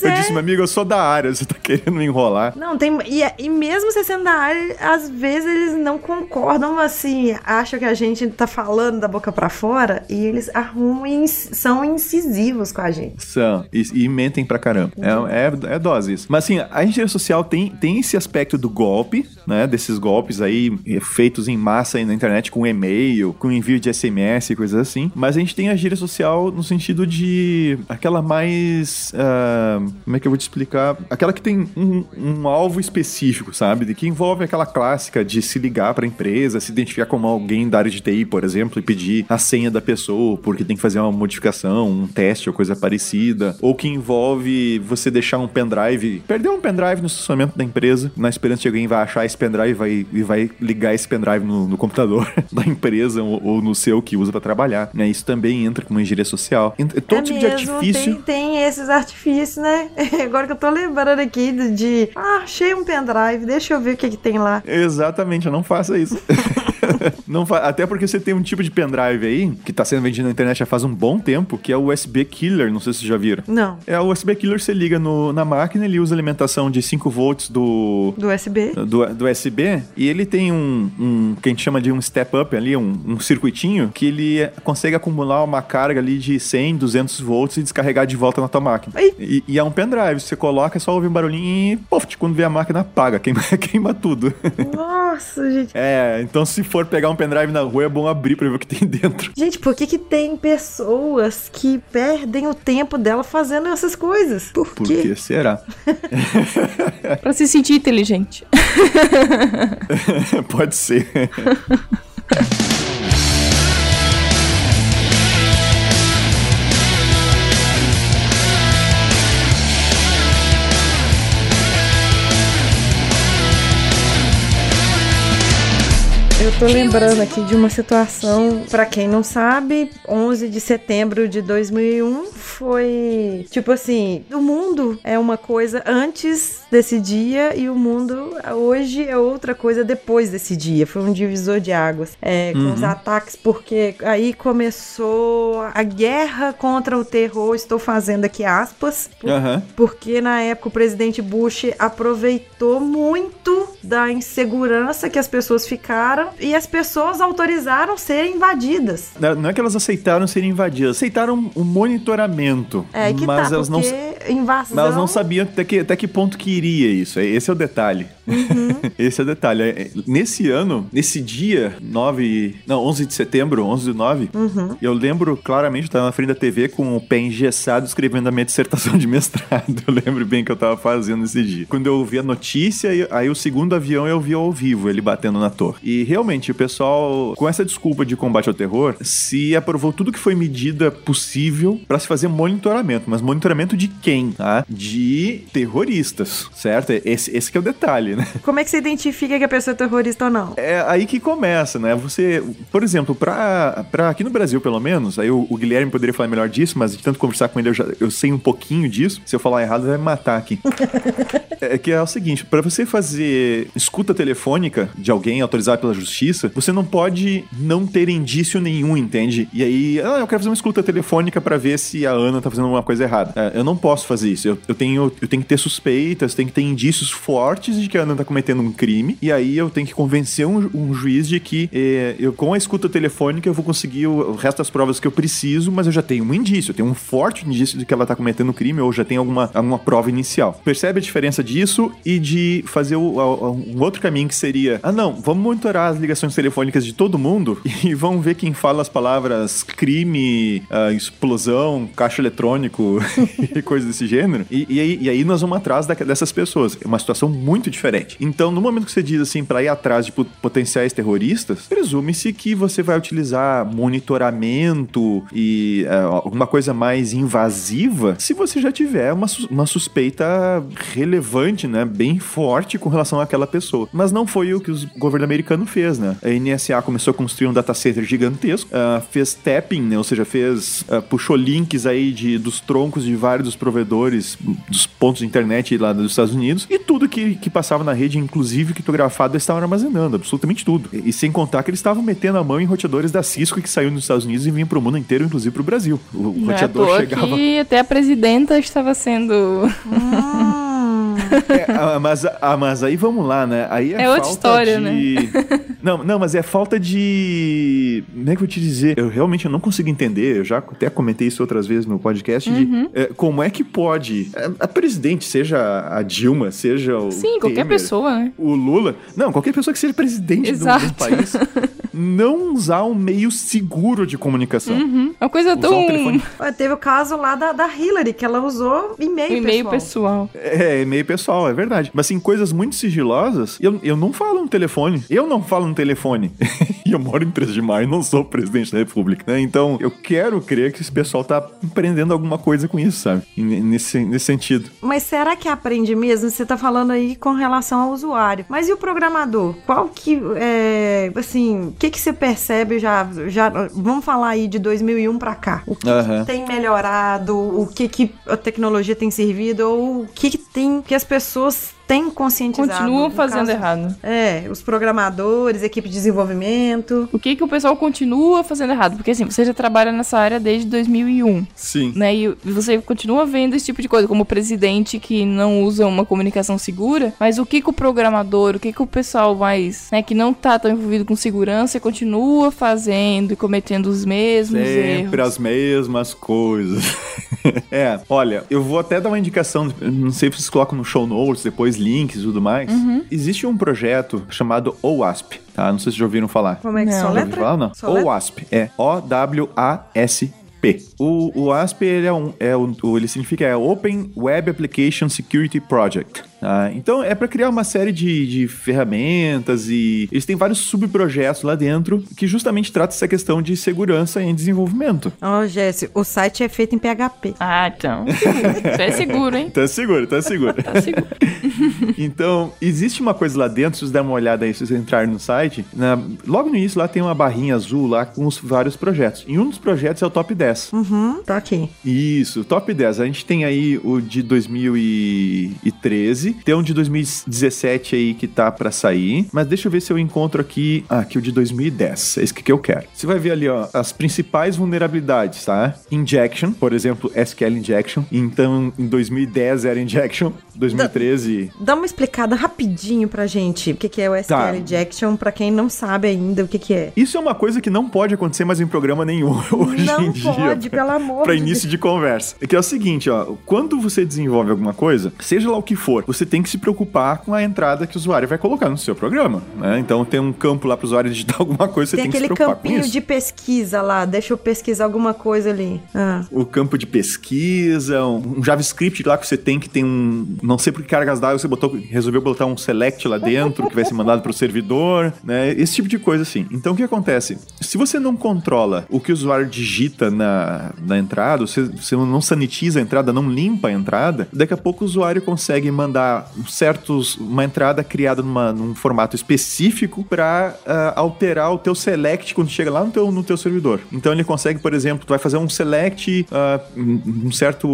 Pois Eu é. disse, meu amigo, eu sou da área, você tá querendo me enrolar. Não, tem. E, e mesmo você sendo da área, às vezes eles não concordam, assim, acham que a gente tá falando da boca pra fora e eles arrumam e são incisivos com a gente. São. E, e mentem pra caramba. É, é, é dose isso. Mas assim, a engenharia social tem, tem esse aspecto do golpe, né? Desses golpes aí feitos em massa aí na internet com e-mail, com envio de SMS e coisas assim. Mas a gente tem a engenharia social no sentido de aquela mais. ah, como é que eu vou te explicar? Aquela que tem um, um alvo específico, sabe? De que envolve aquela clássica de se ligar pra empresa, se identificar como alguém da área de TI, por exemplo, e pedir a senha da pessoa porque tem que fazer uma modificação, um teste ou coisa parecida. Ou que envolve você deixar um pendrive, perder um pendrive no estacionamento da empresa, na esperança de alguém vai achar esse pendrive e vai, e vai ligar esse pendrive no, no computador (laughs) da empresa ou, ou no seu que usa pra trabalhar. Né? Isso também entra como engenharia social. Ent- Todo é tipo mesmo, de artifício. Tem, tem esses artifícios, né? (laughs) Agora que eu tô lembrando aqui de, de, ah, achei um pendrive, deixa eu ver o que, que tem lá. Exatamente, não faça isso. (laughs) Não fa- Até porque você tem um tipo de pendrive aí, que tá sendo vendido na internet já faz um bom tempo, que é o USB Killer, não sei se vocês já viram. Não, É o USB Killer, você liga no- na máquina, ele usa alimentação de 5 volts do, do USB. do, do USB e ele tem um, um que a gente chama de um step up ali, um, um circuitinho que ele é- consegue acumular uma carga ali de 100, 200 volts e descarregar de volta na tua máquina. E, e é um pendrive, você coloca, é só ouvir um barulhinho e pof, quando vê a máquina apaga, (laughs) queima, queima tudo. Nossa, gente. É, então se for pegar um pendrive na rua é bom abrir pra ver o que tem (laughs) dentro. Gente, por que que tem pessoas que perdem o tempo dela fazendo essas coisas? Por, Por quê? que será? (laughs) Pra se sentir inteligente. Pode ser. Eu tô lembrando aqui de uma situação, pra quem não sabe, 11 de setembro de 2001 foi tipo assim, o mundo é uma coisa antes desse dia e o mundo hoje é outra coisa depois desse dia. Foi um divisor de águas, é, com os ataques porque aí começou a guerra contra o terror. Estou fazendo aqui aspas, por- Aham. porque na época o presidente Bush aproveitou muito da insegurança que as pessoas ficaram e as pessoas autorizaram serem invadidas. Não é que elas aceitaram serem invadidas, aceitaram o monitoramento. É que mas tá, elas não, invasão... mas elas não sabiam até que, até que ponto que iria isso. Esse é o detalhe. (laughs) Esse é o detalhe. É, é, Nesse ano, nesse dia, 9. Não, 11 de setembro, 11 do 9, eu lembro claramente, eu tava na frente da TV com o pé engessado escrevendo a minha dissertação de mestrado. (laughs) Eu lembro bem que eu tava fazendo esse dia. Quando eu ouvi a notícia, aí o segundo avião eu vi ao vivo, ele batendo na torre. E realmente, o pessoal, com essa desculpa de combate ao terror, se aprovou tudo que foi medida possível pra se fazer monitoramento. Mas monitoramento de quem? Tá? De terroristas, certo? Esse, esse que é o detalhe, né? (laughs) Como é que você identifica que a pessoa é terrorista ou não? É aí que começa, né? Você, por exemplo, pra, pra aqui no Brasil, pelo menos, aí o, o Guilherme poderia falar melhor disso, mas de tanto conversar com ele, eu, já, eu sei um pouquinho disso. Se eu falar errado, ele vai me matar aqui. (laughs) é que é o seguinte, pra você fazer escuta telefônica de alguém autorizado pela justiça, você não pode não ter indício nenhum, entende? E aí, ah, eu quero fazer uma escuta telefônica pra ver se a Ana tá fazendo alguma coisa errada. É, eu não posso fazer isso. Eu, eu tenho, eu tenho que ter suspeitas, tenho que ter indícios fortes de que a Ana tá cometendo um crime, e aí eu tenho que convencer um, um juiz de que eh, eu, com a escuta telefônica eu vou conseguir o, o resto das provas que eu preciso, mas eu já tenho um indício, eu tenho um forte indício de que ela tá cometendo crime ou já tem alguma, alguma prova inicial. Percebe a diferença disso e de fazer o- um outro caminho que seria: ah, não, vamos monitorar as ligações telefônicas de todo mundo (laughs) e vamos ver quem fala as palavras crime, ah, explosão, caixa eletrônico (laughs) e coisas desse gênero. E, e aí, e aí nós vamos atrás da- dessas pessoas. É uma situação muito diferente. Então, no momento que você diz assim, para ir atrás de po- potenciais terroristas, presume-se que você vai utilizar monitoramento e ah, alguma coisa mais invasiva se você já tiver uma, uma suspeita relevante, né? Bem forte com relação àquela pessoa. Mas não foi o que o governo americano fez, né? A NSA começou a construir um data center gigantesco, ah, fez tapping, né? Ou seja, fez ah, puxou links aí de, dos troncos de vários dos provedores dos pontos de internet lá dos Estados Unidos e tudo que, que passava na rede, inclusive criptografado, eles estavam armazenando, absolutamente tudo. E, e sem contar que eles estavam metendo a mão em roteadores da Cisco que saiu nos Estados Unidos e vinham pro mundo inteiro, inclusive pro Brasil. O, o é roteador toa chegava. que até a presidenta estava sendo. Hum, (laughs) É, ah, mas, ah, mas aí vamos lá, né? Aí é, É outra falta história, né? de... (laughs) Não, não, mas é falta de. Como é que eu vou te dizer? Eu realmente não consigo entender. Eu já até comentei isso outras vezes no podcast. de, Uhum. é, como é que pode a, a presidente, seja a Dilma, seja o. Sim, qualquer Temer, pessoa, né? O Lula. Não, qualquer pessoa que seja presidente do, Exato. do país. (laughs) não usar um meio seguro de comunicação. Uhum. Uma coisa Usar tão. um telefone. (laughs) Ué, Teve o caso lá da, da Hillary, que ela usou e-mail, Um e-mail pessoal. pessoal. É, e-mail pessoal, é verdade. Mas assim, coisas muito sigilosas, eu, eu não falo no telefone. Eu não falo no telefone. (laughs) e eu moro em 3 de maio, não sou presidente da república, né? Então, eu quero crer que esse pessoal tá empreendendo alguma coisa com isso, sabe? Nesse, nesse sentido. Mas será que aprende mesmo? Você tá falando aí com relação ao usuário. Mas e o programador? Qual que é, assim, que que você percebe já, já vamos falar aí de 2001 pra cá? O que, Aham. que tem melhorado? O que que a tecnologia tem servido? Ou o que que tem que as pessoas têm conscientizado? Continuam fazendo caso- errado. É, os programadores, equipe de desenvolvimento. O que que o pessoal continua fazendo errado? Porque assim, você já trabalha nessa área desde 2001, Sim. né? E você continua vendo esse tipo de coisa, como o presidente que não usa uma comunicação segura, mas o que que o programador, o que que o pessoal mais, né, que não tá tão envolvido com segurança, continua fazendo e cometendo os mesmos Sempre erros? as mesmas coisas. (laughs) é, olha, eu vou até dar uma indicação, não sei se vocês colocam no show notes, depois links e tudo mais. Uhum. Existe um projeto chamado OWASP, tá? Não sei se já ouviram falar. Como é que Não. só Já ouviram letra? falar, não? Só letra? OWASP, é O-W-A-S-P. O, o ASP, ele é um, é o, o- ele significa é Open Web Application Security Project. Tá? Então, é para criar uma série de, de ferramentas e eles têm vários subprojetos lá dentro que justamente tratam essa questão de segurança em desenvolvimento. Ó, Jéssica, o site é feito em PHP. Ah, então. Isso (laughs) é seguro, hein? Tá seguro, tá seguro. Tá seguro. (laughs) Então, existe uma coisa lá dentro, se vocês derem uma olhada aí, se vocês entrarem no site, na- logo no início lá tem uma barrinha azul lá com os vários projetos. E um dos projetos é o Top 10. Uhum, tá aqui. Isso, Top 10. A gente tem aí o de 2013, 2013, tem um de 2017 aí que tá pra sair, mas deixa eu ver se eu encontro aqui, ah, aqui o de 2010, é esse que eu quero. Você vai ver ali, ó, as principais vulnerabilidades, tá? Injection, por exemplo, SQL Injection, então em 2010 era Injection, 2013... Dá uma explicada rapidinho pra gente o que, que é o SQL Tá. Injection, pra quem não sabe ainda o que, que é. Isso é uma coisa que não pode acontecer mais em programa nenhum (laughs) hoje não em dia. pode, pelo amor Pra de início de conversa. É que é o seguinte, ó. Quando você desenvolve alguma coisa, seja lá o que for, você tem que se preocupar com a entrada que o usuário vai colocar no seu programa, né? Então tem um campo lá pro usuário digitar (laughs) alguma coisa, você Tem tem, que se aquele preocupar com campinho isso. de pesquisa lá, deixa eu pesquisar alguma coisa ali. Ah. O campo de pesquisa, um um JavaScript lá que você tem que tem um. Não sei por que cargas d'água você botou, resolveu botar um select lá dentro que vai ser mandado pro servidor, né? Esse tipo de coisa assim. Então o que acontece? Se você não controla o que o usuário digita na, na entrada, você, você não sanitiza a entrada, não limpa a entrada, daqui a pouco o usuário consegue mandar certos. uma entrada criada numa, num formato específico para alterar o teu select quando chega lá no teu, no teu servidor. Então ele consegue, por exemplo, tu vai fazer um select, ah, um certo.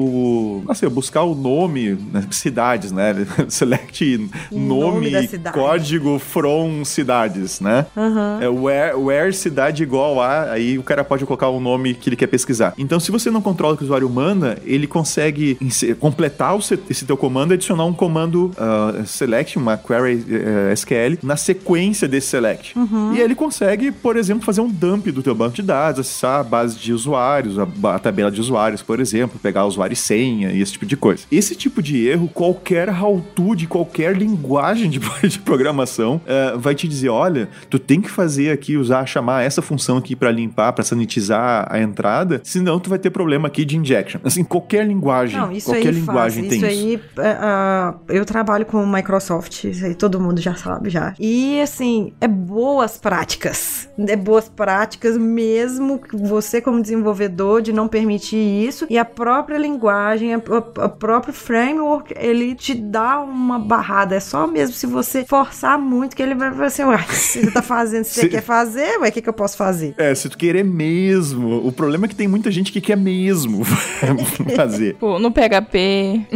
Não sei, buscar o nome, né, cidades, né? (laughs) Select Nome nome, código from cidades, né? Aham. É where, where cidade igual a, aí o cara pode colocar o nome que ele quer pesquisar. Então, se você não controla o que o usuário manda, ele consegue completar o se- esse teu comando e adicionar um comando ah, select, uma query eh, SQL, na sequência desse select. E aí ele consegue, por exemplo, fazer um dump do teu banco de dados, acessar a base de usuários, a, a tabela de usuários, por exemplo, pegar usuário e senha e esse tipo de coisa. Esse tipo de erro, qualquer how-to de qualquer linguagem de, (laughs) de programação eh, vai te dizer, olha, tu tem que fazer aqui, usar, chamar essa função aqui pra limpar, pra sanitizar a entrada, senão tu vai ter problema aqui de injection. Assim, qualquer linguagem, Não, qualquer linguagem faz. tem isso. isso. aí, ah, eu trabalho com Microsoft, isso aí todo mundo já sabe já. E assim, é boas práticas. É boas práticas mesmo você como desenvolvedor de não permitir isso e a própria linguagem, a, a- a próprio framework, ele te dá uma barrada. É só mesmo se você forçar muito que ele vai vai ser, uai, você tá fazendo, se você Se- quer fazer, ué, o que que eu posso fazer? É, se tu querer mesmo. O problema é que tem muita gente que quer mesmo (laughs) fazer. Pô, no PHP.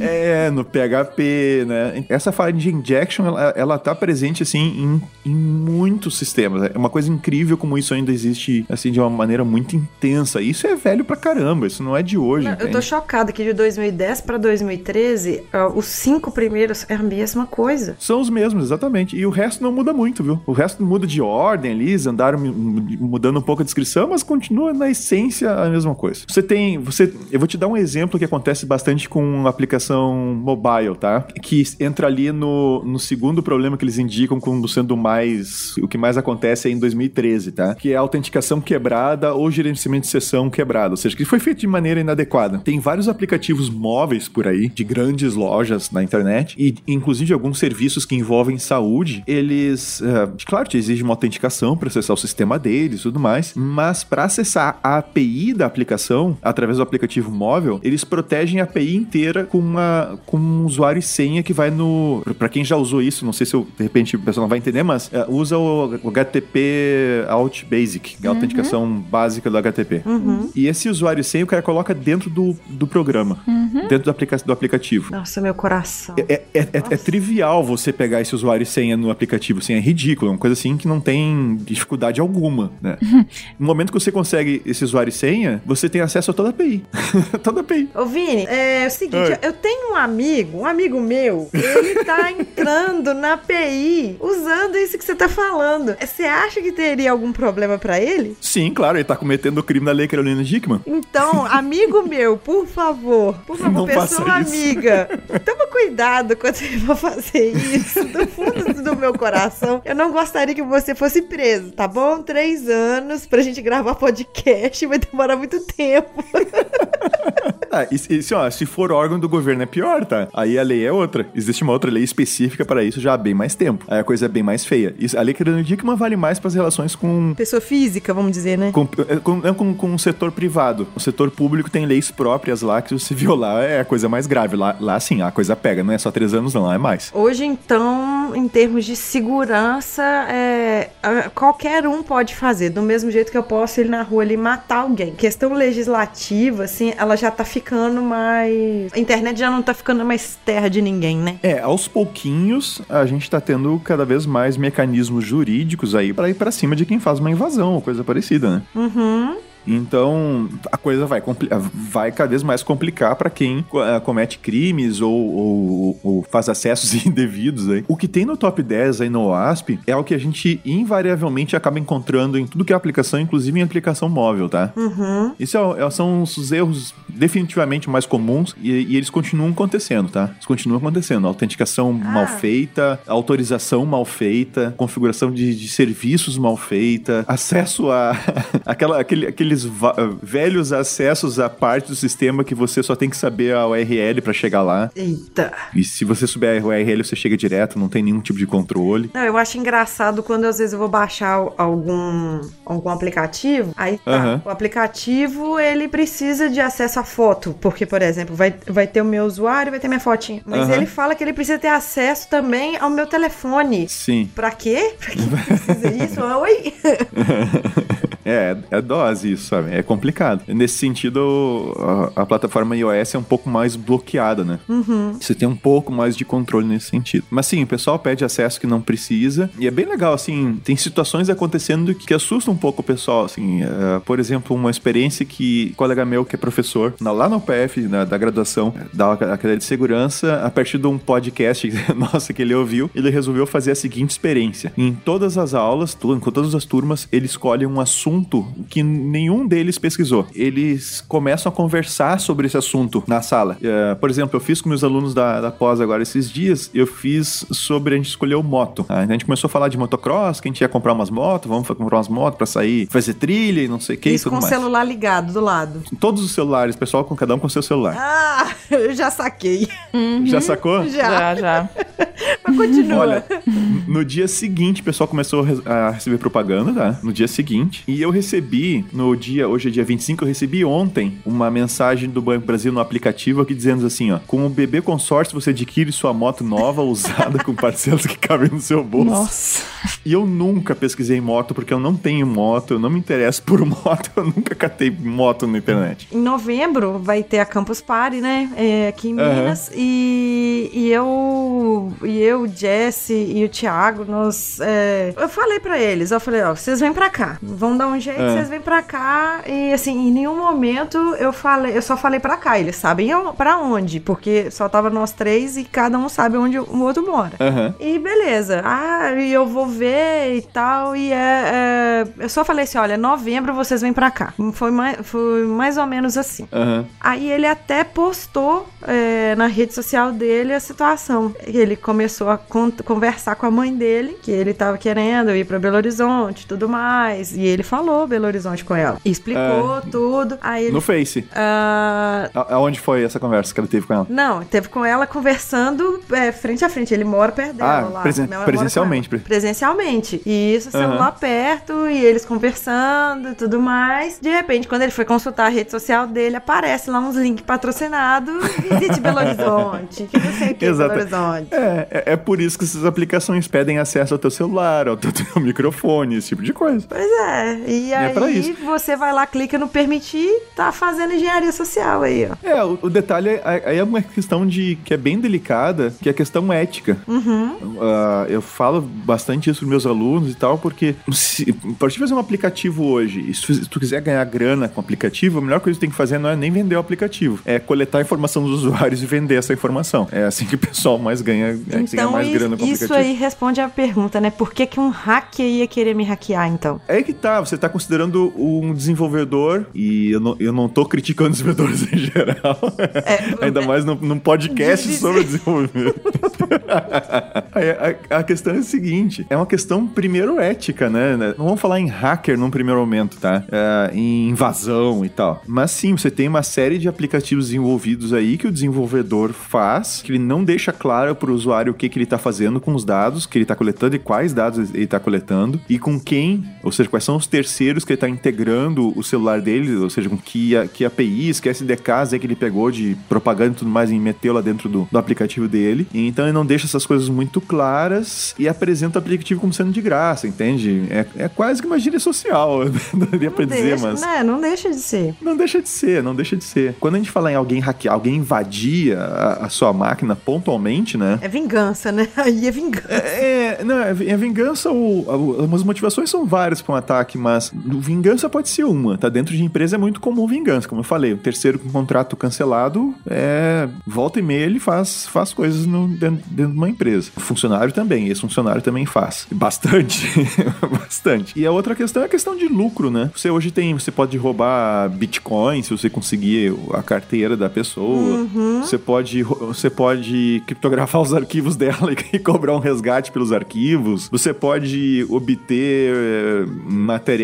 É, no PHP, né? Essa de injection, ela, ela tá presente, assim, em, em muitos sistemas. É uma coisa incrível como isso ainda existe, assim, de uma maneira muito intensa. Isso é velho pra caramba, isso não é de hoje, Eu tô chocada que de 2010 pra 2013, ah, os cinco primeiros é a mesma coisa. São os mesmos, exatamente. E o resto não muda muito, viu? O resto muda de ordem ali, eles andaram mu- mudando um pouco a descrição, mas continua na essência a mesma coisa. Você tem. Você, eu vou te dar um exemplo que acontece bastante com aplicação mobile, tá? Que entra ali no, no segundo problema que eles indicam como sendo mais. O que mais acontece é em 2013, tá? Que é a autenticação quebrada ou gerenciamento de sessão quebrado. Ou seja, que foi feito de maneira inadequada. Tem vários aplicativos móveis por aí, de grandes lojas na internet, e inclusive alguns serviços que envolvem saúde, eles, é, claro, te uma autenticação para acessar o sistema deles e tudo mais, mas para acessar a API da aplicação, através do aplicativo móvel, eles protegem a API inteira com, uma, com um usuário e senha que vai no. Para quem já usou isso, não sei se eu, de repente o pessoal não vai entender, mas é, usa o, HTTP Out Basic, que é a autenticação básica do HTTP. E esse usuário e senha o cara coloca dentro do, do programa, dentro do, aplica do aplicativo. Nossa, meu coração. É, é- é- é trivial você pegar esse usuário e senha no aplicativo, assim, é ridículo, é uma coisa assim que não tem dificuldade alguma, né? (laughs) no momento que você consegue esse usuário e senha, você tem acesso a toda a API. (laughs) toda a API. Ô, Vini, é o seguinte, eu tenho um amigo, um amigo meu, ele tá (laughs) entrando na API usando isso que você tá falando. Você acha que teria algum problema pra ele? Sim, claro, ele tá cometendo o crime da lei Carolina Dickman. Então, (laughs) amigo meu, por favor, por favor, Não pessoa amiga, (laughs) toma cuidado quando você for fazer isso. Do fundo do meu coração, eu não gostaria que você fosse preso, tá bom? Três anos pra gente gravar podcast, vai demorar muito tempo. Ah, e, e, se, ó, se for órgão do governo é pior, tá? Aí a lei é outra. Existe uma outra lei específica para isso já há bem mais tempo. Aí a coisa é bem mais feia. Isso, a lei Carolina Dickman vale mais para as relações com Pessoa física, vamos dizer, né? Com, é, com, com, com o setor privado. O setor público tem leis próprias lá que se você (laughs) violar é a coisa mais grave. Lá, lá sim, a coisa pega. Não é só três anos, não, lá é mais. Hoje, então, em termos de segurança, é, qualquer um pode fazer, do mesmo jeito que eu posso ir na rua ali matar alguém. Questão legislativa, assim, ela já tá ficando mais. A internet já não tá ficando mais terra de ninguém, né? É, aos pouquinhos a gente tá tendo cada vez mais mecanismos jurídicos aí para ir para cima de quem faz uma invasão ou coisa parecida, né? Uhum. Então, a coisa vai, vai cada vez mais complicar para quem uh, comete crimes ou, ou, ou, faz acessos (laughs) indevidos. Aí. O que tem no top 10 aí no OASP é o que a gente invariavelmente acaba encontrando em tudo que é aplicação, inclusive em aplicação móvel, tá? Uhum. Isso é, é, são os erros definitivamente mais comuns e, e, eles continuam acontecendo, tá? Eles continuam acontecendo. Autenticação ah. mal feita, autorização mal feita, configuração de, de serviços mal feita, acesso a (laughs) aquela, aquele, aquele aqueles velhos acessos à parte do sistema que você só tem que saber a URL para chegar lá. Eita. E se você souber a URL, você chega direto, não tem nenhum tipo de controle. Não, eu acho engraçado quando às vezes eu vou baixar algum, algum aplicativo, aí tá, uhum. o aplicativo ele precisa de acesso à foto, porque, por exemplo, vai, vai ter o meu usuário vai ter minha fotinha. Mas uhum. ele fala que ele precisa ter acesso também ao meu telefone. Sim. Pra quê? (laughs) Pra que precisa isso? Oi? (laughs) é, é dose isso sabe? É complicado. Nesse sentido, a, a, plataforma iOS é um pouco mais bloqueada, né? Uhum. Você tem um pouco mais de controle nesse sentido. Mas sim, o pessoal pede acesso que não precisa. E é bem legal, assim, tem situações acontecendo que assustam um pouco o pessoal, assim. Uh, por exemplo, uma experiência que um colega meu, que é professor, lá no PF, na, da graduação, da cadeira de segurança, a partir de um podcast, (laughs) nossa, que ele ouviu, ele resolveu fazer a seguinte experiência. Em todas as aulas, com todas as turmas, ele escolhe um assunto que nenhum deles pesquisou. Eles começam a conversar sobre esse assunto na sala. Uh, por exemplo, eu fiz com meus alunos da, da pós agora esses dias, eu fiz sobre a gente escolher o moto. Tá? A gente começou a falar de motocross, que a gente ia comprar umas motos, vamos comprar umas motos pra sair, fazer trilha e não sei o que. Isso com o celular ligado do lado. Todos os celulares, pessoal, com cada um com seu celular. Ah, (laughs) eu já saquei. Uhum. (laughs) Já sacou? (laughs) Já, já. já. Mas continua. Olha, no dia seguinte, o pessoal começou a receber propaganda, tá? No dia seguinte. E eu recebi no dia, hoje é dia 25, eu recebi ontem uma mensagem do Banco Brasil no aplicativo aqui dizendo assim, ó, com o BB Consórcio você adquire sua moto nova (laughs) usada com parcelas que cabem no seu bolso. Nossa. E eu nunca pesquisei moto porque eu não tenho moto, eu não me interesso por (laughs) moto, eu nunca catei moto na internet. Em novembro vai ter a Campus Party, né? É, aqui em Minas uhum. e, e eu e eu, o Jesse e o Thiago, nós é, eu falei para eles, eu falei, ó, vocês vêm para cá, vão dar um jeito, vocês vêm para cá e assim, em nenhum momento eu falei, eu só falei para cá. Eles sabem para onde, porque só tava nós três e cada um sabe onde o outro mora. Uhum. E beleza. Ah, e eu vou ver e tal. E é, é, eu só falei assim: olha, novembro vocês vêm pra cá. Foi mais, foi mais ou menos assim. Uhum. Aí ele até postou é, na rede social dele a situação. Ele começou a con conversar com a mãe dele, que ele tava querendo ir pra Belo Horizonte e tudo mais. E ele falou Belo Horizonte com ela. Explicou é. tudo. Aí ele, no Face. Uh... Aonde foi essa conversa que ele teve com ela? Não, teve com ela conversando é, frente a frente. Ele mora perto dela ah, lá. Presen presencialmente. Presencialmente. E isso, celular uhum. perto, e eles conversando e tudo mais. De repente, quando ele foi consultar a rede social dele, aparece lá uns links patrocinados. Visite Belo (laughs) Horizonte. Que não sei o que é Belo Horizonte. É, é, é, por isso que essas aplicações pedem acesso ao teu celular, ao teu, (laughs) teu microfone, esse tipo de coisa. Pois é. E, é aí é você vai lá, clica no permitir, tá fazendo engenharia social aí, ó. É, o, o detalhe aí é uma questão de que é bem delicada, que é a questão ética. Uhum. Uh, eu falo bastante isso pros meus alunos e tal, porque se, pra te fazer um aplicativo hoje, e se tu quiser ganhar grana com o aplicativo, a melhor coisa que tu tem que fazer não é nem vender o aplicativo, é coletar a informação dos usuários e vender essa informação. É assim que o pessoal mais ganha, então, ganha mais isso, grana com o aplicativo. Isso aí responde a pergunta, né? Por que, que um hacker ia querer me hackear, então? É que tá, você tá considerando um desenvolvedor, e eu não, eu não tô criticando desenvolvedores (laughs) em geral, é, (laughs) ainda mais num, num podcast de sobre desenvolvimento. (laughs) a, a, a, questão é a seguinte: é uma questão, primeiro, ética, né? Não vamos falar em hacker num primeiro momento, tá? É, em invasão e tal. Mas sim, você tem uma série de aplicativos desenvolvidos aí que o, desenvol desenvolvedor faz, que ele não deixa claro para o usuário o que, que ele está fazendo com os dados que ele está coletando e quais dados ele está coletando e com quem, ou seja, quais são os terceiros que ele está integrando o celular dele, ou seja, com que, que APIs, que SDKs é que ele pegou de propaganda e tudo mais e meteu lá dentro do, do aplicativo dele. Então ele não deixa essas coisas muito claras e apresenta o aplicativo como sendo de graça, entende? É, é quase que uma gíria social, (laughs) não daria pra dizer, deixa, mas. Né? Não deixa de ser. Não deixa de ser, não deixa de ser. Quando a gente fala em alguém hackear, alguém invadir a, a sua máquina pontualmente, né? É vingança, né? (laughs) Aí é vingança. É, é não, é, é vingança ou. As motivações são várias para um ataque, mas vingança pode ser uma. Tá dentro de empresa é muito comum vingança, como eu falei. O terceiro com contrato cancelado é. Volta e meia ele faz, faz coisas no, dentro, dentro de uma empresa. O funcionário também, esse funcionário também faz. (laughs) Bastante. (laughs) Bastante. E a outra questão é a questão de lucro, né? Você hoje tem. Você pode roubar Bitcoin se você conseguir a carteira da pessoa. Uhum. Você pode. Você pode criptografar os arquivos dela (laughs) e cobrar um resgate pelos arquivos. Você pode obter eh,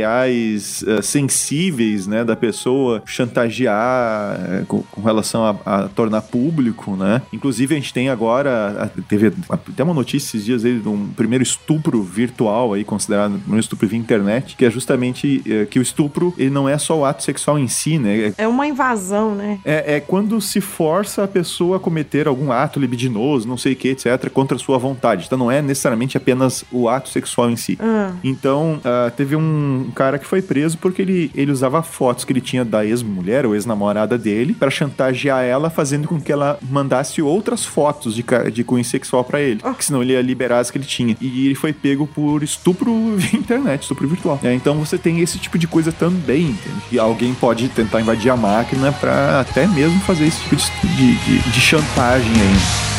materiais eh, sensíveis, né, da pessoa, chantagear eh, com, com, relação a, a, tornar público, né? Inclusive a gente tem agora teve até uma notícia esses dias aí de um primeiro estupro virtual aí considerado um estupro via internet, que é justamente que o estupro ele não é só o ato sexual em si, né? É uma invasão, né? É, é quando se força a pessoa a cometer algum ato libidinoso, não sei o que, etc, contra a sua vontade. Então não é necessariamente apenas o ato sexual em si. Hum. Então, uh, teve um cara que foi preso porque ele, ele usava fotos que ele tinha da ex-mulher ou ex-namorada dele para chantagear ela, fazendo com que ela mandasse outras fotos de, de cunho sexual para ele. Oh. Que senão ele ia liberar as que ele tinha. E ele foi pego por estupro (laughs) via internet, estupro virtual. É, então você tem esse tipo de coisa também, entende? E alguém pode tentar invadir a máquina para até mesmo fazer esse tipo de, de, de, de chantagem aí.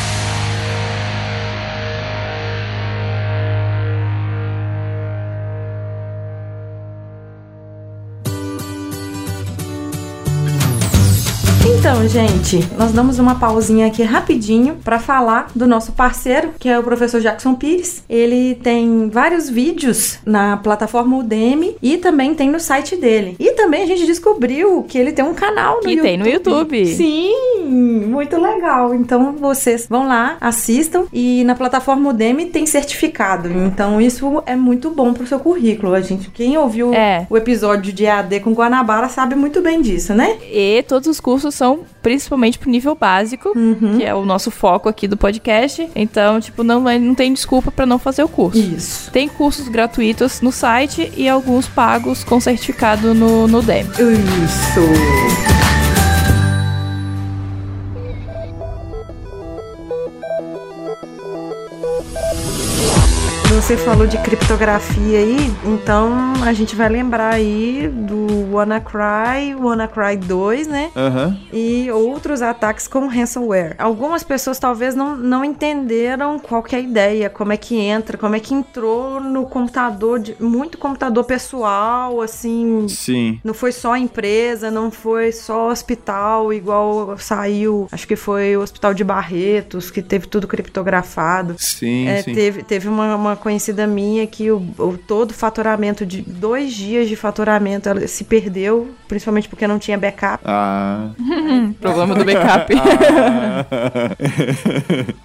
Gente, nós damos uma pausinha aqui rapidinho para falar do nosso parceiro, que é o professor Jackson Pires. Ele tem vários vídeos na plataforma Udemy e também tem no site dele. E também a gente descobriu que ele tem um canal no que YouTube. tem no YouTube. Sim, muito legal. Então vocês vão lá, assistam e na plataforma Udemy tem certificado. Então isso é muito bom pro seu currículo. A gente, quem ouviu é. o episódio de AD com Guanabara sabe muito bem disso, né? E todos os cursos são principalmente pro nível básico, uhum. que é o nosso foco aqui do podcast. Então, tipo, não, não tem desculpa para não fazer o curso. Isso. Tem cursos gratuitos no site e alguns pagos com certificado no, no DEM. Isso. Você falou de criptografia aí, então a gente vai lembrar aí do WannaCry, WannaCry 2, né? Uhum. E outros ataques como ransomware. Algumas pessoas talvez não, não entenderam qual que é a ideia, como é que entra, como é que entrou no computador, de, muito computador pessoal, assim. Sim. Não foi só empresa, não foi só hospital, igual saiu, acho que foi o Hospital de Barretos, que teve tudo criptografado. Sim, é, sim. Teve, teve uma, uma conhecida minha que o, o todo faturamento de dois dias de faturamento ela se perdeu, principalmente porque não tinha backup. Ah. (laughs) Problema do backup. ah.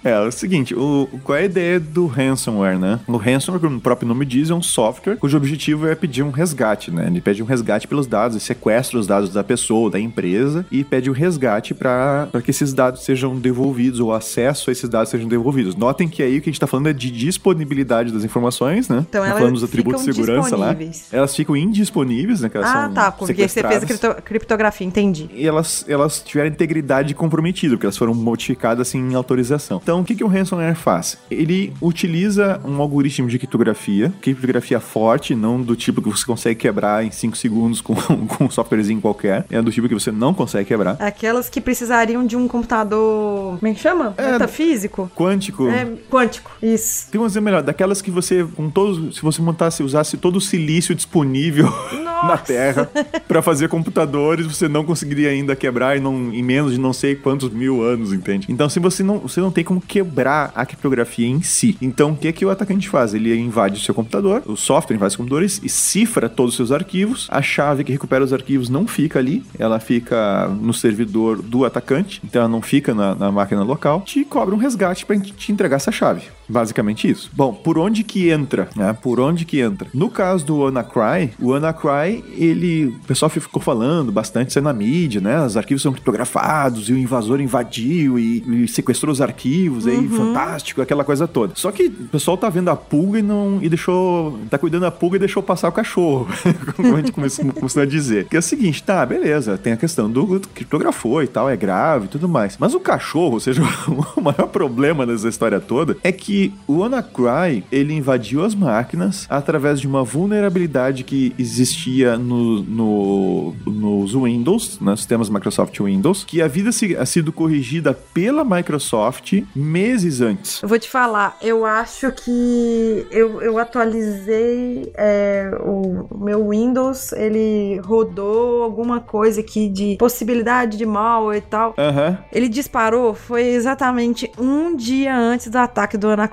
(laughs) é, é o seguinte, o, qual é a ideia do ransomware, né? O ransomware, como o próprio nome diz, é um software cujo objetivo é pedir um resgate, né? Ele pede um resgate pelos dados, sequestra os dados da pessoa, da empresa e pede o um resgate para que esses dados sejam devolvidos ou acesso a esses dados sejam devolvidos. Notem que aí o que a gente está falando é de disponibilidade das informações, né? Então elas falando dos atributos de segurança lá. Elas ficam indisponíveis, né? ah, tá, porque você fez a criptografia, entendi. E elas, elas tiveram integridade comprometida, porque elas foram modificadas sem assim, autorização. Então, o que, que o ransomware faz? Ele utiliza um algoritmo de criptografia, criptografia forte, não do tipo que você consegue quebrar em 5 segundos com, (laughs) com um softwarezinho qualquer, é do tipo que você não consegue quebrar. Aquelas que precisariam de um computador, como é que chama? É, Metafísico? Quântico. É, quântico, isso. Tem um exemplo melhor, daquelas que você, com todos, se você montasse, usasse todo o silício disponível (laughs) na Terra para fazer computadores, você não conseguiria ainda quebrar em, não, em menos de não sei quantos mil anos, entende? Então, se você não, você não tem como quebrar a criptografia em si. Então, o que, é que o atacante faz? Ele invade o seu computador, o software invade os computadores e cifra todos os seus arquivos. A chave que recupera os arquivos não fica ali, ela fica no servidor do atacante, então ela não fica na, na máquina local. Te cobra um resgate para te entregar essa chave. Basicamente isso. Bom, por onde que entra? Né? Por onde que entra? No caso do WannaCry, o WannaCry, ele, o pessoal ficou falando bastante isso é na mídia, né? Os arquivos são criptografados e o invasor invadiu e, e sequestrou os arquivos, uhum. aí fantástico, aquela coisa toda. Só que o pessoal tá vendo a pulga e não e deixou, tá cuidando da pulga e deixou passar o cachorro, (laughs) como a gente começou a dizer. Que é o seguinte, tá, beleza, tem a questão do, do criptografou e tal, é grave e tudo mais. Mas o cachorro, ou seja, (laughs) o maior problema dessa história toda é que o WannaCry, ele invadiu as máquinas através de uma vulnerabilidade que existia no, no, nos Windows, nos sistemas Microsoft Windows, que havia sido corrigida pela Microsoft meses antes. Eu vou te falar, eu acho que eu, eu atualizei é, o, meu Windows, ele rodou alguma coisa aqui de possibilidade de mal e tal. Uhum. Ele disparou, foi exatamente um dia antes do ataque do WannaCry.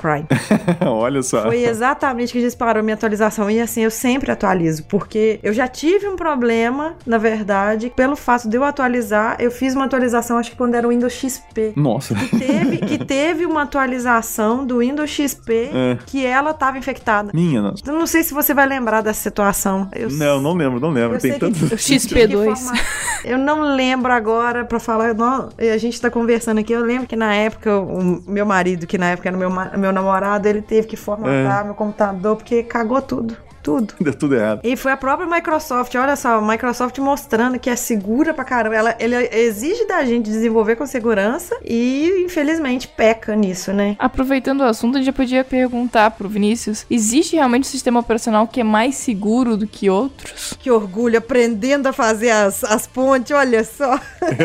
(laughs) Olha só. Foi exatamente que disparou minha atualização. E assim, eu sempre atualizo, porque eu já tive um problema, na verdade, pelo fato de eu atualizar. Eu fiz uma atualização, acho que quando era o Windows XP. Nossa. Que teve, que teve uma atualização do Windows XP é. que ela estava infectada. Minha, nossa. Eu não sei se você vai lembrar dessa situação. Eu não, não lembro, não lembro. Tem tanto. XP2. Eu não lembro agora para falar. Não, a gente tá conversando aqui. Eu lembro que na época, o meu marido, que na época era meu, meu namorado, ele teve que formatar é. meu computador porque cagou tudo. Tudo. Deu tudo errado. E foi a própria Microsoft, olha só, a Microsoft mostrando que é segura pra caramba. Ela, ele exige da gente desenvolver com segurança e, infelizmente, peca nisso, né? Aproveitando o assunto, a gente já podia perguntar pro Vinícius: existe realmente um sistema operacional que é mais seguro do que outros? Que orgulho, aprendendo a fazer as, as pontes, olha só.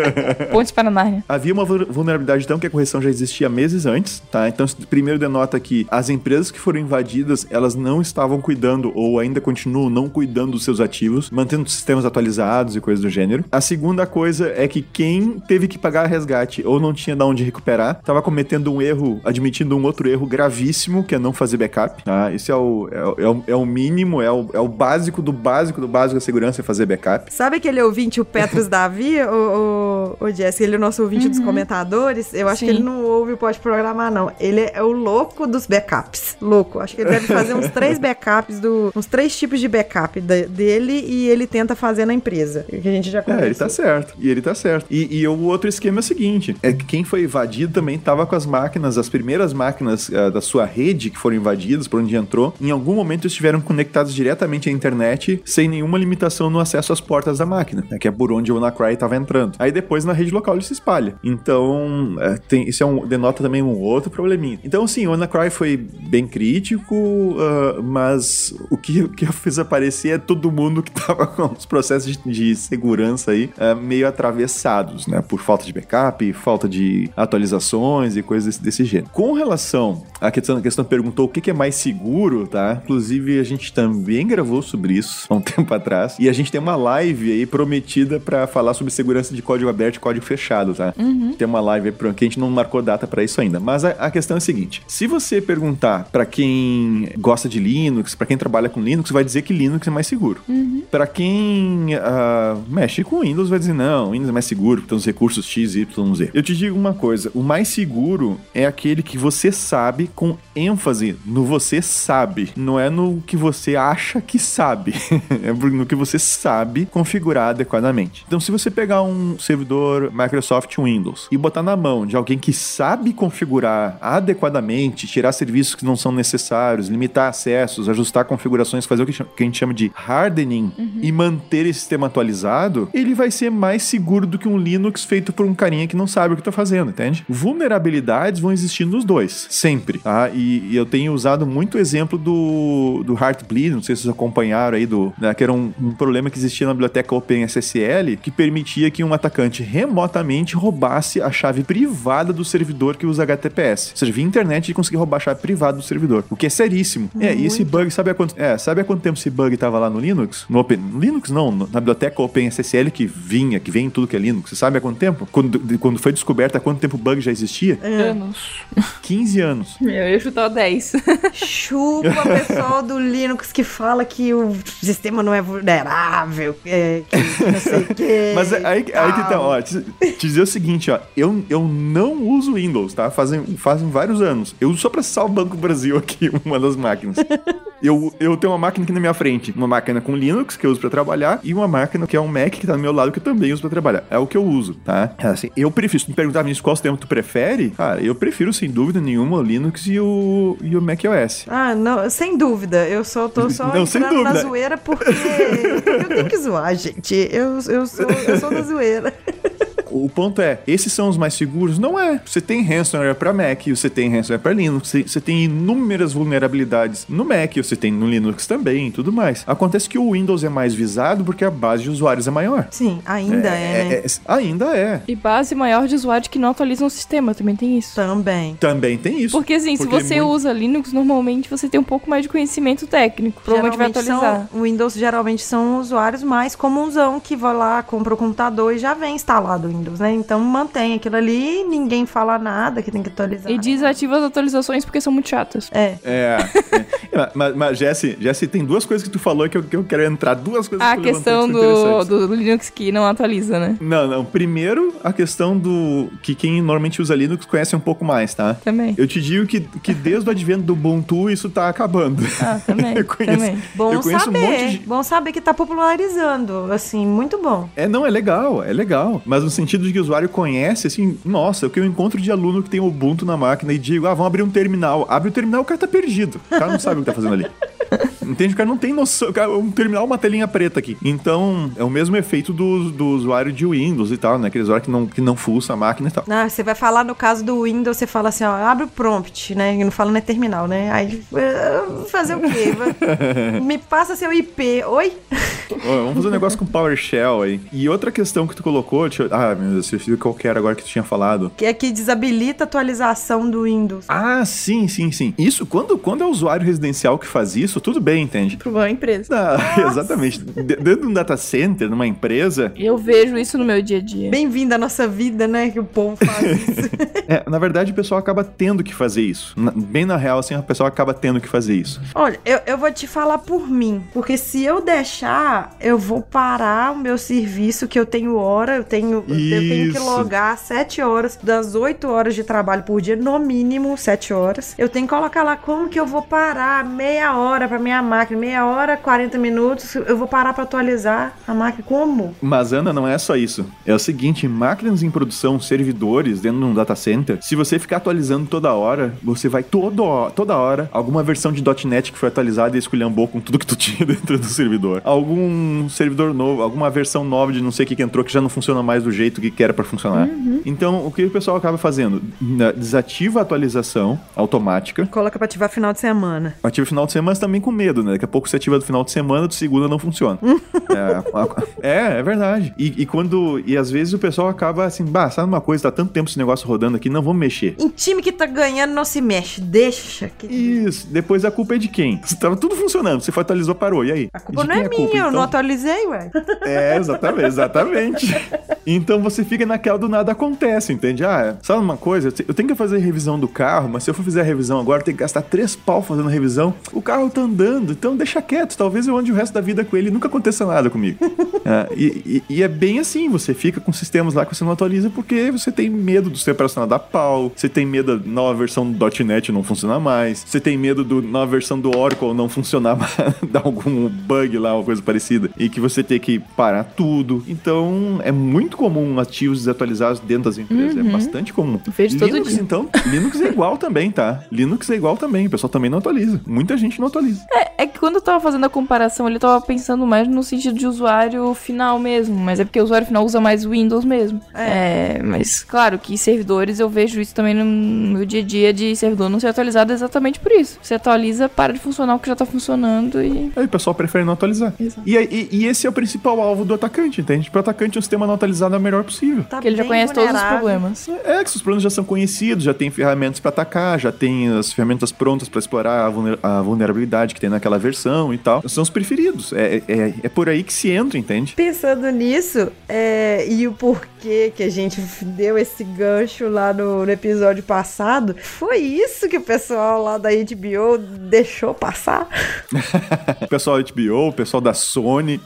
(laughs) pontes para Nárnia. Havia uma vulnerabilidade, então, que a correção já existia meses antes, tá? Então, primeiro denota que as empresas que foram invadidas, elas não estavam cuidando ou ou ainda continuam não cuidando dos seus ativos, mantendo sistemas atualizados e coisas do gênero. A segunda coisa é que quem teve que pagar resgate ou não tinha de onde recuperar, estava cometendo um erro, admitindo um outro erro gravíssimo, que é não fazer backup. Tá? Isso é o, é, é, o, é o mínimo, é o, é o básico do básico do básico da segurança é fazer backup. Sabe aquele ouvinte, o Petros (laughs) Davi, o, o, o Jesse, ele é o nosso ouvinte uhum. dos comentadores? Eu acho Sim. que ele não ouve o Pode Programar, não. Ele é o louco dos backups. Louco. Acho que ele deve fazer uns (laughs) três backups do, uns três tipos de backup dele e ele tenta fazer na empresa. Que a gente já conhece. É, ele tá certo. E ele tá certo. E, e o outro esquema é o seguinte: é que quem foi invadido também tava com as máquinas, as primeiras máquinas uh, da sua rede que foram invadidas, por onde entrou, em algum momento estiveram conectados diretamente à internet sem nenhuma limitação no acesso às portas da máquina, né, que é por onde o WannaCry estava entrando. Aí depois na rede local ele se espalha. Então, é, tem, isso é um, denota também um outro probleminha. Então, sim, o WannaCry foi bem crítico, uh, mas o que, o que eu fiz aparecer é todo mundo que tava (laughs) com os processos de, de segurança aí uh, meio atravessados, né? Por falta de backup, falta de atualizações e coisas desse, desse gênero. Com relação à questão, a questão perguntou o que, que é mais seguro, tá? Inclusive, a gente também gravou sobre isso há um (laughs) tempo atrás. E a gente tem uma live aí prometida para falar sobre segurança de código aberto e código fechado, tá? Uhum. Tem uma live aí que a gente não marcou data para isso ainda. Mas a, a, questão é a seguinte: se você perguntar para quem gosta de Linux, para quem trabalha com Linux, vai dizer que Linux é mais seguro. Uhum. Para quem uh, mexe com Windows, vai dizer não, Windows é mais seguro, porque tem os recursos X, Y, Z. Eu te digo uma coisa: o mais seguro é aquele que você sabe com ênfase no você sabe, não é no que você acha que sabe, (laughs) é no que você sabe configurar adequadamente. Então, se você pegar um servidor Microsoft Windows e botar na mão de alguém que sabe configurar adequadamente, tirar serviços que não são necessários, limitar acessos, ajustar configurações operações, fazer o que a gente chama de hardening e manter esse sistema atualizado, ele vai ser mais seguro do que um Linux feito por um carinha que não sabe o que tá fazendo, entende? Vulnerabilidades vão existir nos dois, sempre, tá? E, e eu tenho usado muito o exemplo do, do Heartbleed, não sei se vocês acompanharam aí, do, né, que era um, um problema que existia na biblioteca OpenSSL, que permitia que um atacante remotamente roubasse a chave privada do servidor que usa HTTPS. Ou seja, via internet e conseguir roubar a chave privada do servidor, o que é seríssimo. É, e esse bug, sabe há quanto, é, sabe há quanto tempo esse bug tava lá no Linux? No Open, no Linux não, na biblioteca OpenSSL que vinha, que vem em tudo que é Linux. Você sabe há quanto tempo? Quando, de- quando foi descoberto há quanto tempo o bug já existia? Anos. 15 anos. (laughs) Meu, eu ia chutar 10. Chupa pessoal do Linux que fala que o sistema não é vulnerável, é, que não sei o quê. (laughs) Mas é- aí, aí que tá, ó, te, te dizer o seguinte, ó, eu, eu não uso Windows, tá? Fazem, fazem vários anos. Eu uso só pra acessar o Banco Brasil aqui, (laughs) uma das máquinas. Eu, eu tenho uma máquina aqui na minha frente, uma máquina com Linux, que eu uso pra trabalhar, e uma máquina que é um Mac que tá do meu lado, que eu também uso pra trabalhar. É o que eu uso, tá? É Assim, eu prefiro, se tu me perguntar, Vinícius, qual sistema tu prefere? Cara, eu prefiro, sem dúvida nenhuma, o Linux e o, e o Mac OS. Ah, não, sem dúvida. Eu só tô só (laughs) Não, sem entrando na dúvida. zoeira porque (laughs) eu tenho que zoar, gente. Eu, eu, sou, eu sou da zoeira. (laughs) O ponto é, esses são os mais seguros? Não é. Você tem ransomware para Mac, você tem ransomware para Linux, você- tem inúmeras vulnerabilidades no Mac, você tem no Linux também e tudo mais. Acontece que o Windows é mais visado porque a base de usuários é maior. Sim, ainda é, né? é- ainda é. E base maior de usuários que não atualizam o sistema, também tem isso. Também. Também tem isso. Porque assim, Porque se você muito- usa Linux, normalmente você tem um pouco mais de conhecimento técnico. Provavelmente vai atualizar. São, o Windows geralmente são usuários mais comunsão que vai lá, compra o computador e já vem instalado o Windows, né? Então mantém aquilo ali, ninguém fala nada que tem que atualizar. E desativa as atualizações porque são muito chatas. É. É. é. (laughs) mas, mas Jesse, Jesse, tem duas coisas que tu falou que eu, que eu quero entrar. Duas coisas A que tu levantou questão que do, do Linux que não atualiza, né? Não, não. Primeiro, a questão do que quem normalmente usa Linux conhece um pouco mais, tá? Também. Eu te digo que, que desde o advento do Ubuntu isso tá acabando. Ah, (laughs) também. Eu conheço- também. Bom eu conheço saber. um monte de. Bom saber que tá popularizando. Assim, muito bom. É, não, é legal, é legal. Mas no sentido de que o usuário conhece, assim, nossa, o que eu encontro de aluno que tem Ubuntu na máquina e digo, ah, vamos abrir um terminal. Abre o terminal, o cara tá perdido. O cara não sabe o que tá fazendo ali. (laughs) Entende? O cara não tem noção. o cara- Um terminal, uma telinha preta aqui. Então, é o mesmo efeito do, do usuário de Windows e tal, né? Aquele usuário que não, que não fuça a máquina e tal. Ah, você vai falar no caso do Windows, você fala assim, ó, abre o prompt, né? E não fala, não é terminal, né? Aí, fazer o quê? (laughs) Me passa seu IP. Oi? Vamos fazer um negócio com PowerShell aí. E outra questão que tu colocou, eu... Ah, meu Deus, eu esqueci qual que era agora que tu tinha falado. Que é que desabilita a atualização do Windows. Ah, sim, sim, sim. Isso, quando, quando é usuário residencial que faz isso, tudo bem, entende? Pro uma empresa. Não, (laughs) exatamente. De- Dentro de um data center, numa empresa, Eu vejo isso no meu dia a dia. Bem-vindo à nossa vida, né? Que o povo faz (laughs) isso. é, na verdade o pessoal acaba tendo que fazer isso. Bem na real, assim, a pessoa acaba tendo que fazer isso. Olha, eu, eu vou te falar por mim. Porque se eu deixar, eu vou parar o meu serviço que eu tenho hora, eu tenho, eu tenho que logar sete horas, das oito horas de trabalho por dia, no mínimo sete horas. Eu tenho que colocar lá como que eu vou parar meia hora pra minha máquina, meia hora, 40 minutos, eu vou parar pra atualizar a máquina. Como? Mas, Ana, não é só isso. É o seguinte, máquinas em produção, servidores dentro de um data center, se você ficar atualizando toda hora, você vai todo, toda hora, alguma versão de .NET que foi atualizada e esculhambou com tudo que tu (laughs) tinha dentro do servidor. Algum servidor novo, alguma versão nova de não sei o que que entrou que já não funciona mais do jeito que era pra funcionar. Então, o que o pessoal acaba fazendo? Desativa a atualização automática, Coloca pra ativar final de semana. Ativa final de semana, mas também com medo, né? Daqui a pouco você ativa do final de semana, do segunda não funciona. (laughs) é, é, é verdade. E, e quando. E às vezes o pessoal acaba assim, bah, sabe uma coisa, tá tanto tempo esse negócio rodando aqui, não vamos mexer. Em time que tá ganhando, não se mexe. Deixa. Que... Isso, depois a culpa é de quem? (laughs) Tava tudo funcionando, você foi atualizou, parou, e aí? A culpa não é culpa, minha, eu então? não atualizei, ué. (laughs) É, exatamente, exatamente. Então você fica naquela do nada acontece, entende? Ah, sabe uma coisa? Eu tenho que fazer revisão do carro, mas se eu for fazer a revisão agora, eu tenho que gastar três pau fazendo revisão. O carro tá andando, então deixa quieto. Talvez eu ande o resto da vida com ele e nunca aconteça nada comigo. (laughs) É, e, e- e é bem assim, você fica com sistemas lá que você não atualiza porque você tem medo do sistema operacional dar pau, você tem medo da nova versão do .NET não funcionar mais, você tem medo da nova versão do Oracle não funcionar (laughs) mais, dar algum bug lá, uma coisa parecida, e que você tem que parar tudo. Então, é muito comum ativos desatualizados dentro das empresas, é bastante comum. Vejo todo Linux, dia. então, Linux é igual também, tá? Linux é igual também, o pessoal também não atualiza. Muita gente não atualiza. É, é que quando eu tava fazendo a comparação, ele tava pensando mais no sentido de usuário final mesmo. Mas é porque o usuário final usa mais Windows mesmo. É, mas claro que servidores eu vejo isso também no meu dia a dia de servidor não ser atualizado exatamente por isso. Você atualiza, para de funcionar o que já tá funcionando e. Aí o pessoal prefere não atualizar. Exato. E, e- e esse é o principal alvo do atacante, entende? Para o atacante, um sistema não atualizado é o melhor possível. Tá Porque ele já conhece todos os vulnerável. problemas. É que os problemas já são conhecidos, já tem ferramentas para atacar, já tem as ferramentas prontas para explorar a, vulner- a vulnerabilidade que tem naquela versão e tal. São os preferidos. É, é, é por aí que se entra, entende? Pensando nisso, é, e o porquê que a gente deu esse gancho lá no, no episódio passado, foi isso que o pessoal lá da HBO deixou passar? (laughs) O pessoal da HBO, o pessoal da Sony,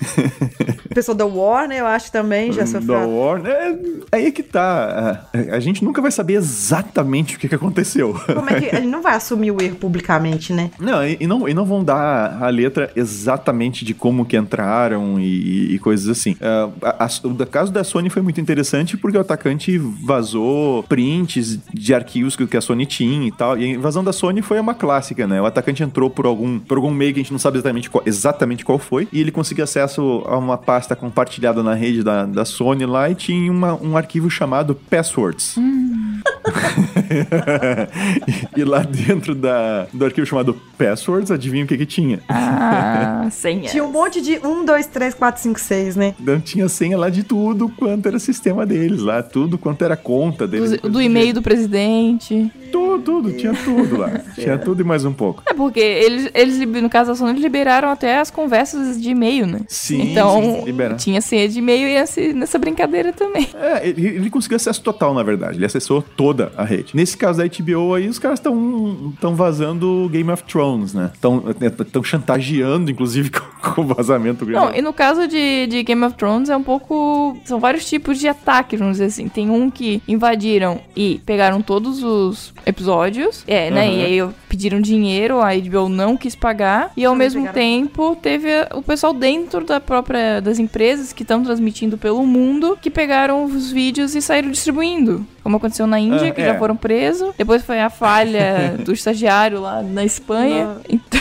O pessoal da Warner, eu acho também já da sofreu. Warner. É, aí é que tá. A, a gente nunca vai saber exatamente o que, que aconteceu. Como é que a gente não vai assumir o erro publicamente, né? Não e, e não, e não vão dar a letra exatamente de como que entraram e, e coisas assim. É, a- a- o caso da Sony foi muito interessante porque o atacante vazou prints de arquivos que, que a Sony tinha e tal. E a invasão da Sony foi uma clássica, né? O atacante entrou por algum, por algum meio que a gente não sabe exatamente qual, exatamente qual foi e ele conseguiu acesso a uma pasta compartilhada na rede da, da Sony lá e tinha uma- um arquivo chamado Passwords. e, (laughs) (laughs) e lá dentro da, do arquivo chamado Passwords, adivinha o que que tinha? Ah, (laughs) senha. Tinha um monte de 1, 2, 3, 4, 5, 6, né? Então tinha senha lá de tudo quanto era sistema deles lá, tudo quanto era conta deles. Do, do e-mail do presidente. Tudo, tudo, tinha tudo lá. (laughs) tinha tudo e mais um pouco. É porque eles, eles no caso da Sony, eles liberaram até as conversas de e-mail, né? Sim, Então, liberaram. tinha senha de e-mail e esse- nessa brincadeira também. É, ele, ele conseguiu acesso total, na verdade. Ele acessou toda a rede. Nesse caso da HBO aí, os caras estão tão vazando Game of Thrones, né? Estão chantageando, inclusive, (laughs) com, vazamento. Game Não, of- e no caso de, de Game of Thrones é um pouco. São vários tipos de ataques, vamos dizer assim. Tem um que invadiram e pegaram todos os episódios. É, né? Aham. E aí pediram dinheiro, a HBO não quis pagar. E ao Também mesmo pegaram. tempo teve o pessoal dentro da própria. das empresas que estão transmitindo pelo mundo que pegaram os vídeos e saíram distribuindo. Como aconteceu na Índia, Ah, que é. já foram presos. Depois foi a falha (laughs) do estagiário lá na Espanha. Então,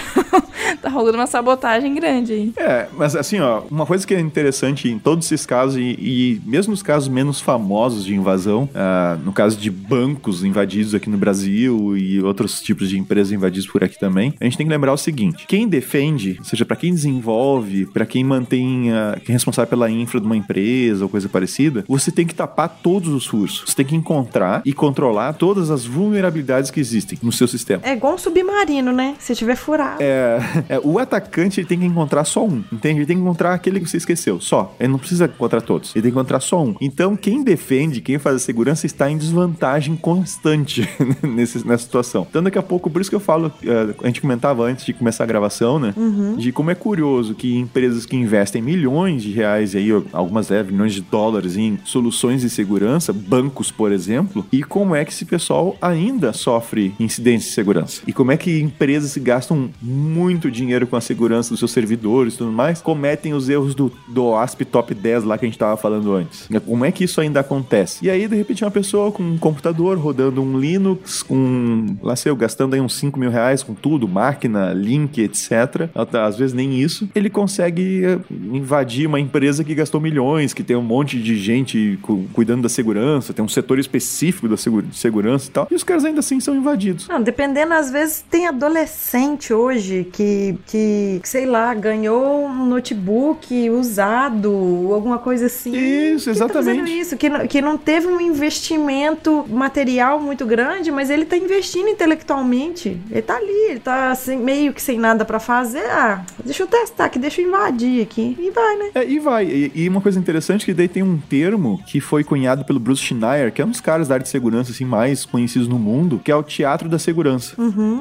(laughs) tá rolando uma sabotagem grande aí. É, mas assim, ó, uma coisa que é interessante em todos esses casos, e, e mesmo nos casos menos famosos de invasão, ah, no caso de bancos invadidos aqui no Brasil e outros tipos de empresas invadidas por aqui também, a gente tem que lembrar o seguinte: quem defende, ou seja, para quem desenvolve, para quem mantém, ah, quem é responsável pela infra de uma empresa ou coisa parecida, você tem que tapar todos os fursos. Você tem que encontrar e controlar todas as vulnerabilidades que existem no seu sistema. É igual um submarino, né? Se tiver furado. É, é, o atacante ele tem que encontrar só um, entende? Ele tem que encontrar aquele que você esqueceu, só. Ele não precisa encontrar todos, ele tem que encontrar só um. Então, quem defende, quem faz a segurança está em desvantagem constante (laughs) nesse- nessa situação. Então, daqui a pouco, por isso que eu falo, é, a gente comentava antes de começar a gravação, né? De como é curioso que empresas que investem milhões de reais, e aí algumas é, milhões de dólares em soluções de segurança, bancos, por exemplo, e como é que esse pessoal ainda sofre incidentes de segurança. E como é que empresas gastam muito dinheiro com a segurança dos seus servidores e tudo mais, cometem os erros do, do OASP Top 10 lá que a gente tava falando antes. Como é que isso ainda acontece? E aí, de repente, uma pessoa com um computador rodando um Linux, com, lá sei eu, gastando aí uns 5 mil reais com tudo, máquina, link, etc. Às vezes nem isso. Ele consegue eh, invadir uma empresa que gastou milhões, que tem um monte de gente cu- cuidando da segurança, tem um setor específico da segu- de segurança e tal. E os caras ainda assim são invadidos. Não, dependendo, às vezes tem adolescente hoje que, que, sei lá, ganhou um notebook usado, alguma coisa assim. Isso, Que tá exatamente. isso, que, não- que não teve um investimento material muito grande, mas ele tá investindo intelectualmente. Ele tá ali, ele tá assim, meio que sem nada pra fazer. Ah, deixa eu testar aqui, deixa eu invadir aqui. E vai, né? É, e vai. E, e uma coisa interessante é que daí tem um termo que foi cunhado pelo Bruce Schneier, que é um dos caras da área de segurança assim, mais conhecidos no mundo, que é o teatro da segurança.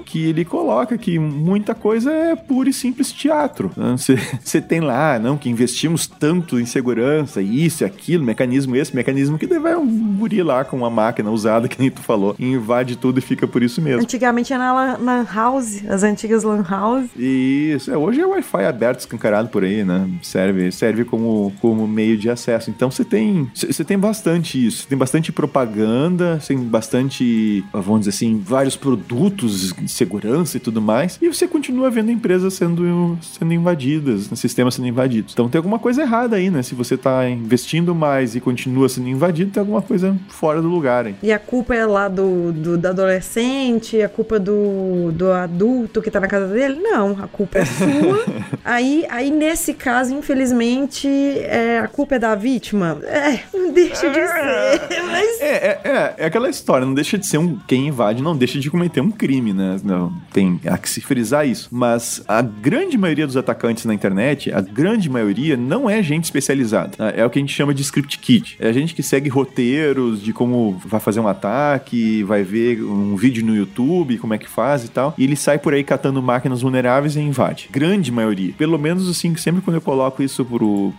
Que ele coloca que muita coisa é puro e simples teatro. (laughs) Você tem lá, não, que investimos tanto em segurança, isso e aquilo, mecanismo esse, mecanismo que daí vai um guri lá com uma máquina usada, (laughs) que nem tu falou, e invade tudo e fica por isso mesmo. Antigamente era na lan house, as antigas lan house. Isso, é, hoje é Wi-Fi aberto, escancarado por aí, né? Serve, serve como, como meio de acesso. Então você tem, você tem bastante isso, tem bastante propaganda, tem bastante, vamos dizer assim, vários produtos de segurança e tudo mais, e você continua vendo empresas sendo, sendo invadidas, né? sistemas sendo invadidos. Então tem alguma coisa errada aí, né? Se você tá investindo mais e continua sendo invadido, tem alguma coisa fora do lugar, hein? E a culpa é lá do, do, do adolescente, a culpa do, do adulto que tá na casa dele? Não, a culpa é sua. (laughs) aí, aí, nesse caso, infelizmente, é, a culpa é da vítima? É, não deixa de ser. (laughs) Mas... É, é, é, é aquela história, não deixa de ser um. Quem invade não deixa de cometer um crime, né? Não, tem há que se frisar isso. Mas a grande maioria dos atacantes na internet, a grande maioria, não é gente especializada. É o que a gente chama de script kit. É a gente que segue roteiros de como vai fazer um ataque, vai ver um vídeo no YouTube, como é que faz e tal. E ele sai por aí catando máquinas vulneráveis e invade. Grande maioria. Pelo menos assim, sempre quando eu coloco isso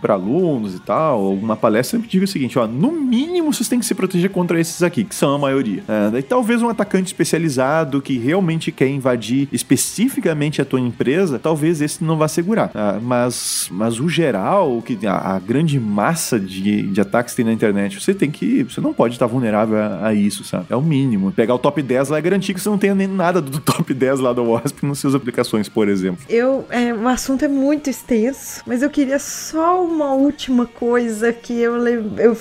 para alunos e tal, alguma palestra, eu sempre digo o seguinte: ó, no mínimo vocês têm que se proteger contra esses aqui, que são a maioria. É, daí talvez um atacante especializado que realmente quer invadir especificamente a tua empresa, talvez esse não vá segurar. Ah, mas, mas o geral, que a, a grande massa de, de ataques que tem na internet, você tem que. Você não pode estar vulnerável a, a, isso, sabe? É o mínimo. Pegar o top 10 lá é garantir que você não tenha nem nada do (laughs) top 10 lá do WASP nas suas aplicações, por exemplo. Eu. É, o assunto é muito extenso, mas eu queria só uma última coisa que eu eu, eu,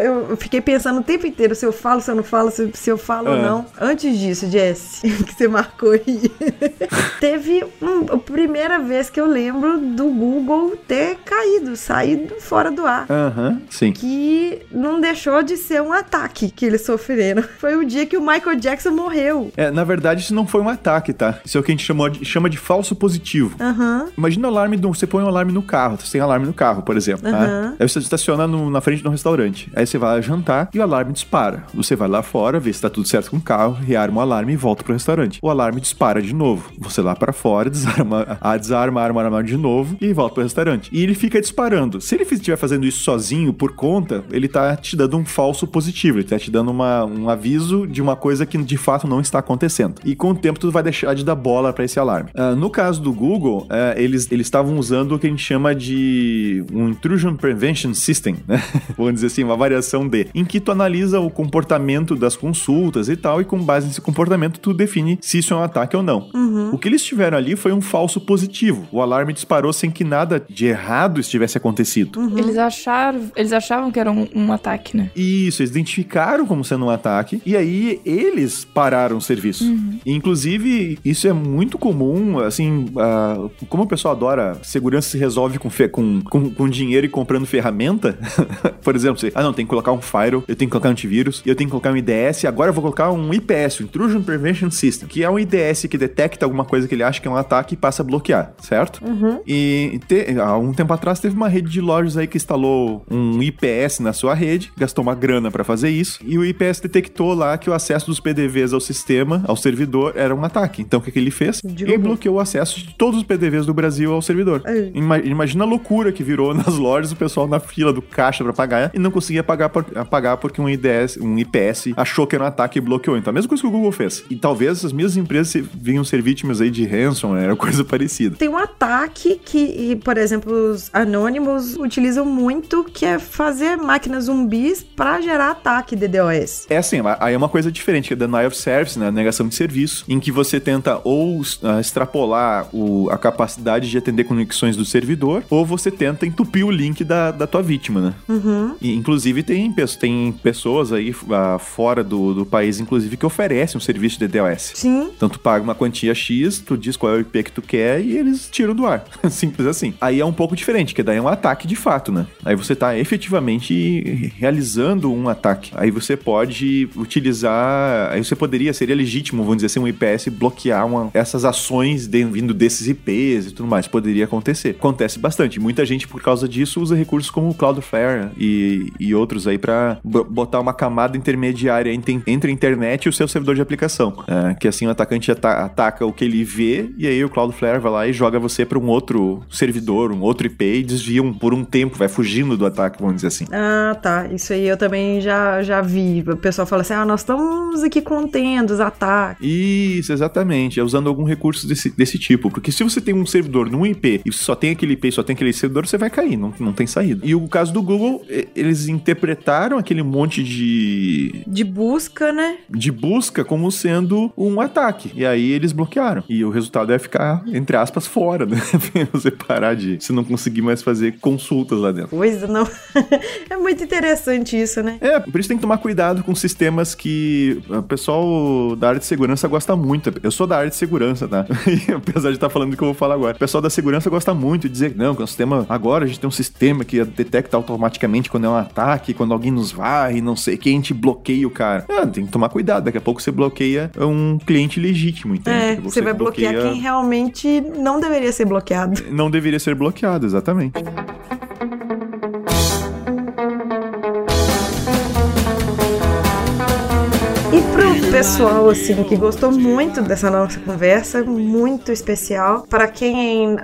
eu, eu fiquei pensando o tempo inteiro se eu falo, se eu não falo, se, se eu falo ou é. não. Antes disso, Jess, (laughs) que você marcou aí, (laughs) teve um, a primeira vez que eu lembro do Google ter caído, saído fora do ar. Aham, uhum, sim. Que não deixou de ser um ataque que eles sofreram. (laughs) Foi o dia que o Michael Jackson morreu. É, na verdade, isso não foi um ataque, tá? Isso é o que a gente chamou de, chama de falso positivo. Uhum. Imagina o alarme de um. Você põe um alarme no carro, você tem alarme no carro, por exemplo. Uhum. Tá? Aí você estaciona no, na frente de um restaurante. Aí você vai jantar e o alarme dispara. Você vai lá fora, vê se tá tudo certo com o carro, rearma o alarme e volta pro restaurante. O alarme dispara de novo. Você lá para fora, (laughs) desarma, a, desarma, arma, arma de novo e volta pro restaurante. E ele fica disparando. Se ele estiver fazendo isso sozinho, por conta, ele tá te dando um falso positivo. Ele tá te dando uma, um aviso de uma coisa que de fato não está acontecendo. E com o tempo tu vai deixar de dar bola para esse alarme. Uh, no caso do Google, uh, eles estavam usando o que a gente chama de um Intrusion Prevention System, (laughs) né? Vamos dizer assim, uma variação de, em que tu analisa o comportamento das consultas e tal, e com base nesse comportamento tu define se isso é um ataque ou não. Uhum. O que eles tiveram ali foi um falso positivo. O alarme disparou sem que nada de errado estivesse acontecido. Uhum. Eles acharam, eles achavam que era um, um, ataque, né? Isso, eles identificaram como sendo um ataque e aí eles pararam o serviço. Uhum. Inclusive, isso é muito comum, assim, uh, como o pessoal adora, segurança se resolve com, com, com, com dinheiro e comprando ferramenta. (laughs) Por exemplo, você, ah não, tem que colocar um firewall, eu tenho que colocar um antivírus, eu tenho que colocar um IDS, agora eu vou colocar um IPS, um Intrusion Prevention System, que é um IDS que detecta alguma coisa que ele acha que é um ataque e passa a bloquear, certo? Uhum. E te, há um tempo atrás teve uma rede de lojas aí que instalou um IPS na sua rede, gastou uma grana para fazer isso, e o IPS detectou lá que o acesso dos PDVs ao sistema, ao servidor, era um ataque. Então o que, que ele fez? Ele bloqueou o acesso de todos os PDVs do Brasil ao servidor. Ima imagina a loucura que virou (laughs) nas lojas, o pessoal na fila do caixa para pagar e não conseguia pagar, por, pagar porque um, IDS, um IPS achou que era um ataque e bloqueou. Então, a mesma coisa que o Google fez. E talvez as mesmas empresas vinham ser vítimas aí de ransomware, era coisa parecida. Tem um ataque que, por exemplo, os Anonymous utilizam muito, que é fazer máquinas zumbis para gerar ataque DDoS. É assim, aí é uma coisa diferente, que é denial of service, né? Negação de serviço, em que você tenta ou uh, extrapolar o, a capacidade de atender conexões do servidor, ou você tenta entupir o link da, da tua vítima, né? Uhum. E, inclusive, tem, tem pessoas aí uh, fora do, do país, inclusive, que oferecem um serviço de DDoS. Sim. Então, tu paga uma quantia X, tu diz qual é o IP que tu quer e eles tiram do ar. (laughs) Simples assim. Aí é um pouco diferente, que daí é um ataque de fato, né? Aí você tá efetivamente realizando um ataque. Aí você pode utilizar. Aí você poderia, seria legítimo, vamos dizer assim, um IPS bloquear uma, essas ações de, vindo desses IPs e tudo mais. Poderia acontecer. Acontece bastante. Muita gente, por causa disso, usa recursos como o Cloudflare e, e outros aí para botar uma camada intermediária entre, a internet e o seu servidor de aplicação. É, que assim o atacante ata ataca o que ele vê e aí o Cloudflare vai lá e joga você para um outro servidor, um outro IP e desvia um, por um tempo, vai fugindo do ataque, vamos dizer assim. Ah, tá. Isso aí eu também já, já vi. O pessoal fala assim: ah, nós estamos aqui contendo os ataques. Isso, exatamente. É usando algum recurso desse, desse tipo. Porque se você tem um servidor num IP e só tem aquele IP, só tem aquele servidor, você vai cair, não, não tem saída. E o caso do Google, eles interpretaram aquele monte de. De busca, né? De busca como sendo um ataque. E aí eles bloquearam. E o resultado é ficar, entre aspas, fora, né? (laughs) você parar de. Você não conseguir mais fazer consultas lá dentro. Coisa, não. (laughs) é muito interessante isso, né? É, por isso tem que tomar cuidado com sistemas que o pessoal da área de segurança gosta muito. Eu sou da área de segurança, tá? (laughs) apesar de estar falando do que eu vou falar agora. O pessoal da segurança gosta muito de dizer que não, que é um sistema. Agora a gente tem um sistema que detecta automaticamente quando é um ataque, quando alguém nos varre, não sei que, a gente bloqueia o cara. É, tem que tomar cuidado. Daqui a pouco você bloqueia um cliente legítimo, entende? É, você, você vai bloquear bloqueia... quem realmente não deveria ser bloqueado. Não deveria ser bloqueado, exatamente. Pessoal assim que gostou muito dessa nossa conversa, muito especial. Para quem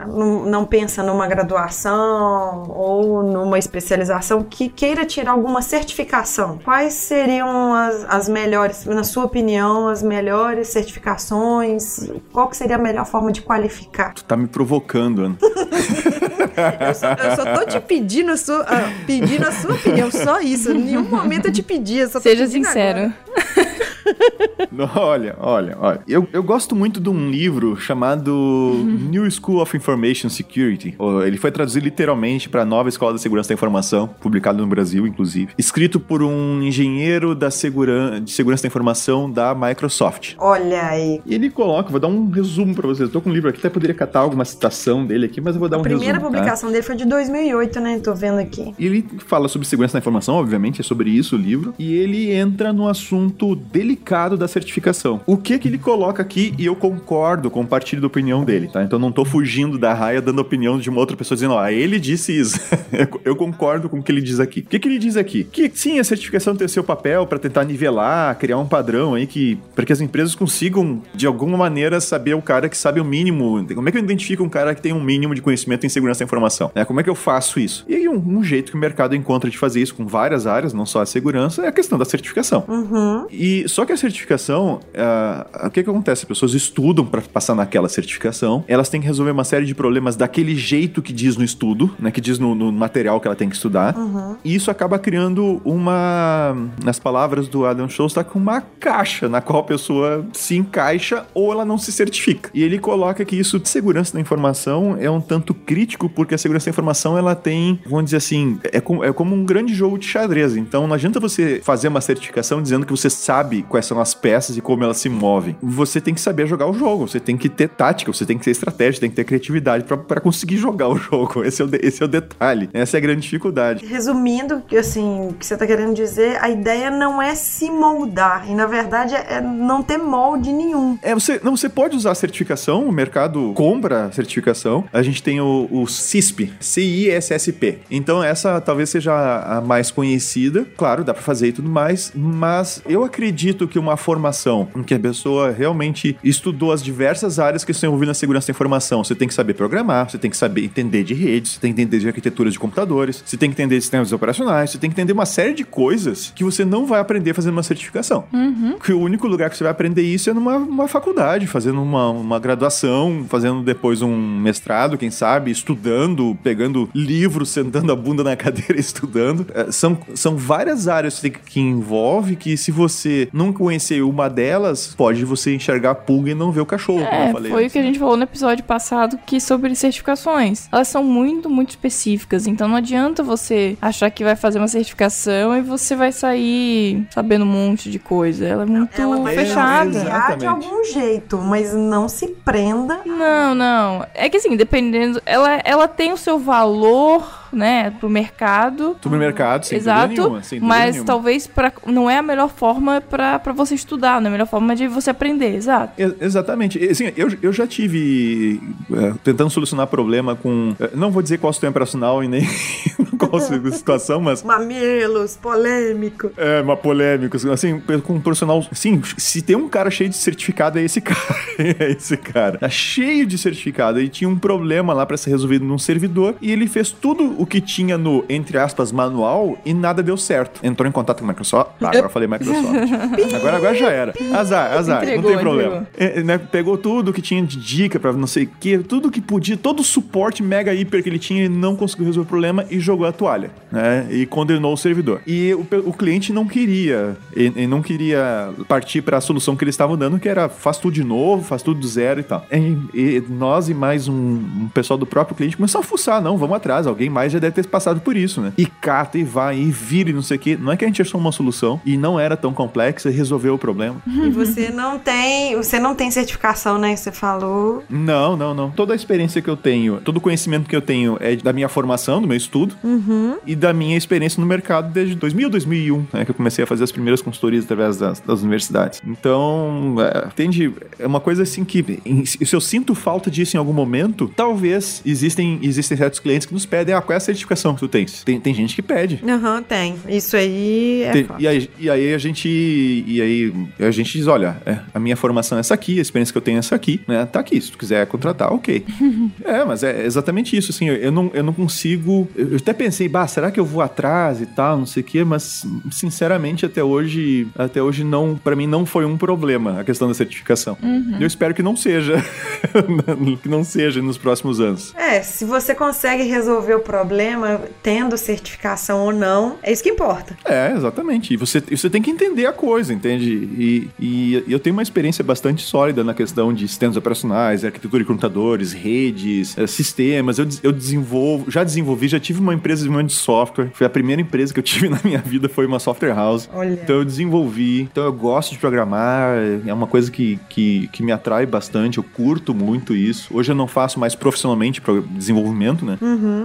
não pensa numa graduação ou numa especialização que queira tirar alguma certificação, quais seriam as, as melhores, na sua opinião, as melhores certificações? Qual que seria a melhor forma de qualificar? Tu tá me provocando, Ana. (laughs) eu, só, eu só tô te pedindo a sua, uh, pedindo a sua opinião, só isso. Em nenhum momento eu te pedi. Seja sincero. (laughs) olha, olha, olha. Eu, eu gosto muito de um livro chamado uhum. New School of Information Security. Ele foi traduzido literalmente para a nova Escola da Segurança da Informação, publicado no Brasil, inclusive. Escrito por um engenheiro da de segurança da informação da Microsoft. Olha aí. E ele coloca, vou dar um resumo para vocês. Eu tô com um livro aqui, até poderia catar alguma citação dele aqui, mas eu vou dar a um resumo. A primeira publicação tá? dele foi de 2008, né? Tô vendo aqui. Ele fala sobre segurança da informação, obviamente, é sobre isso o livro. E ele entra no assunto delicado da certificação. O que que ele coloca aqui, e eu concordo, compartilho da opinião dele, tá? Então não tô fugindo da raia dando opinião de uma outra pessoa dizendo, ó, ele disse isso. (laughs) eu concordo com o que ele diz aqui. O que que ele diz aqui? Que sim, a certificação tem seu papel para tentar nivelar, criar um padrão aí que para que as empresas consigam de alguma maneira saber o cara que sabe o mínimo. Como é que eu identifico um cara que tem um mínimo de conhecimento em segurança da informação? É, como é que eu faço isso? E aí um, um, jeito que o mercado encontra de fazer isso com várias áreas, não só a segurança, é a questão da certificação. Uhum. E só que a certificação, uh, o que que acontece? As pessoas estudam para passar naquela certificação, elas têm que resolver uma série de problemas daquele jeito que diz no estudo, né, que diz no, no material que ela tem que estudar, uhum. e isso acaba criando uma, nas palavras do Adam Shostak, uma caixa na qual a pessoa se encaixa ou ela não se certifica. E ele coloca que isso de segurança da informação é um tanto crítico porque a segurança da informação ela tem, vamos dizer assim, é como, é como um grande jogo de xadrez. Então não adianta você fazer uma certificação dizendo que você sabe quais são as peças e como elas se movem. Você tem que saber jogar o jogo, você tem que ter tática, você tem que ter estratégia, tem que ter criatividade para conseguir jogar o (laughs) jogo. Esse é o, esse é o detalhe. Essa é a grande dificuldade. Resumindo, assim, o que você tá querendo dizer, a ideia não é se moldar, e na verdade é não ter molde nenhum. É, você, não, você pode usar a certificação, o mercado compra a certificação. A gente tem o, o CISP, C-I-S-S-P. Então essa talvez seja a mais conhecida. Claro, dá para fazer e tudo mais, mas eu acredito que uma formação em que a pessoa realmente estudou as diversas áreas que estão envolvidas na segurança da informação, você tem que saber programar, você tem que saber entender de redes, você tem que entender de arquiteturas de computadores, você tem que entender de sistemas operacionais, você tem que entender uma série de coisas que você não vai aprender fazendo uma certificação. Uhum. Que o único lugar que você vai aprender isso é numa faculdade, fazendo uma, uma graduação, fazendo depois um mestrado, quem sabe, estudando, pegando livros, sentando a bunda na (laughs) cadeira estudando. É, são, são várias áreas que, envolve que se você não conhecer uma delas, pode você enxergar a pulga e não ver o cachorro, é, Foi antes, o que a gente falou no episódio passado que sobre certificações. Elas são muito, muito específicas, então não adianta você achar que vai fazer uma certificação e você vai sair sabendo um monte de coisa. Ela é muito Ela vai fechada. de algum jeito, mas não se prenda. Não, não. É que assim, dependendo, ela, ela tem o seu valor né, pro mercado. Pro mercado, sem Exato, dúvida nenhuma. Sem dúvida mas nenhuma. talvez pra, não é a melhor forma para você estudar, não é a melhor forma de você aprender, exato. exatamente. Assim, eu, eu já tive é, tentando solucionar problema com. É, não vou dizer qual sistema operacional e nem (laughs) qual (laughs) situação, mas Mamilos, polêmico. é uma polêmica, assim, com um profissional, sim, se tem um cara cheio de certificado é esse (laughs) cara, é esse cara. Tá cheio de certificado e tinha um problema lá pra ser resolvido num servidor e ele fez tudo o que tinha no entre aspas manual e nada deu certo. Entrou em contato com a Microsoft. Ah, agora eu falei Microsoft. (laughs) agora agora já era. Azar, azar, Entregou, não tem problema. É, né, pegou tudo que tinha de dica pra não sei o que, tudo que podia, todo o suporte mega hiper que ele tinha, ele não conseguiu resolver o problema e jogou a toalha, né? E condenou o servidor. E o, o cliente não queria, ele, ele não queria partir para a solução que eles estavam dando, que era faz tudo de novo, faz tudo do zero e tal. E, e nós e mais um, um pessoal do próprio cliente começou a fuçar, não, vamos atrás, alguém mais já deve ter passado por isso, né? E cata e vai e vira e não sei o que. Não é que a gente achou uma solução e não era tão complexa e resolveu o problema. (laughs) E você não tem, você não tem certificação, né? Você falou. Não, não, não. Toda a experiência que eu tenho, todo o conhecimento que eu tenho é da minha formação, do meu estudo e da minha experiência no mercado desde 2000, 2001, né, que eu comecei a fazer as primeiras consultorias através das, das universidades. Então, é, entende? É uma coisa assim que, em- se eu sinto falta disso em algum momento, talvez existem, existem certos clientes que nos pedem, ah, qual é certificação que tu tens? Tem, tem gente que pede. Aham, tem. Isso aí é Tem- e, aí, e aí a gente e aí a gente diz, olha, é, a minha formação é essa aqui, a experiência que eu tenho é essa aqui, né? Tá aqui, se tu quiser contratar, ok. (laughs) é, mas é exatamente isso, assim, eu, eu não, eu não consigo. Eu até pensei, bah, será que eu vou atrás e tal, não sei o quê, mas sinceramente até hoje, até hoje não, para mim não foi um problema a questão da certificação. Eu espero que não seja, (laughs) que não seja nos próximos anos. É, se você consegue resolver o problema tendo certificação ou não, é isso que importa. É, exatamente. E você, você tem que entender a coisa, entende? E, e eu tenho uma experiência bastante sólida na questão de sistemas operacionais, arquitetura de computadores, redes, eh, sistemas. Eu, eu desenvolvo, já desenvolvi, já tive uma empresa de software. Foi a primeira empresa que eu (laughs) tive na minha vida, foi uma software house. Olha. Então eu desenvolvi. Então eu gosto de programar, é uma coisa que, que, que me atrai bastante, eu curto muito isso. Hoje eu não faço mais profissionalmente pro- desenvolvimento, né?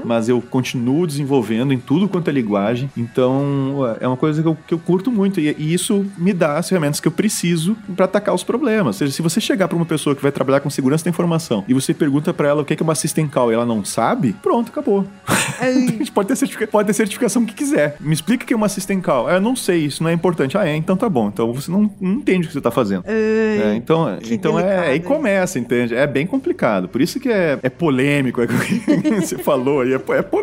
Mas eu continuo desenvolvendo em tudo quanto é linguagem. Então é uma coisa que eu, que eu curto muito. E, e isso me dá as ferramentas que eu preciso para atacar os problemas. Ou seja, se você chegar para uma pessoa que vai trabalhar com segurança da informação e você pergunta para ela o que é uma system call e ela não sabe, pronto, acabou. (laughs) A gente pode ter, pode ter certificação que quiser. Me explica o que é uma system call. Ah, eu não sei, isso não é importante. Ah, é, então tá bom. Então você não, não entende o que você tá fazendo. É, então então delicado, é, aí começa, entende? É bem complicado. Por isso que é, é polêmico, é o que (laughs) você falou aí. É, é polêmico.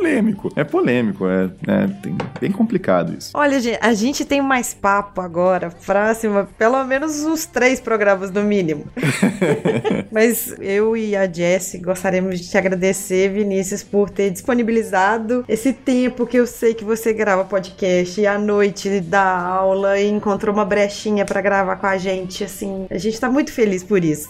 É polêmico. É, é tem- bem complicado isso. Olha, gente, a gente tem mais papo agora, próxima, pelo menos uns três programas no mínimo. (laughs) Mas eu e a Jess gostaríamos de te agradecer, Vinícius, por ter disponibilizado esse tempo que eu sei que você grava podcast e à noite dá aula e encontrou uma brechinha pra gravar com a gente. Assim, a gente tá muito feliz por isso.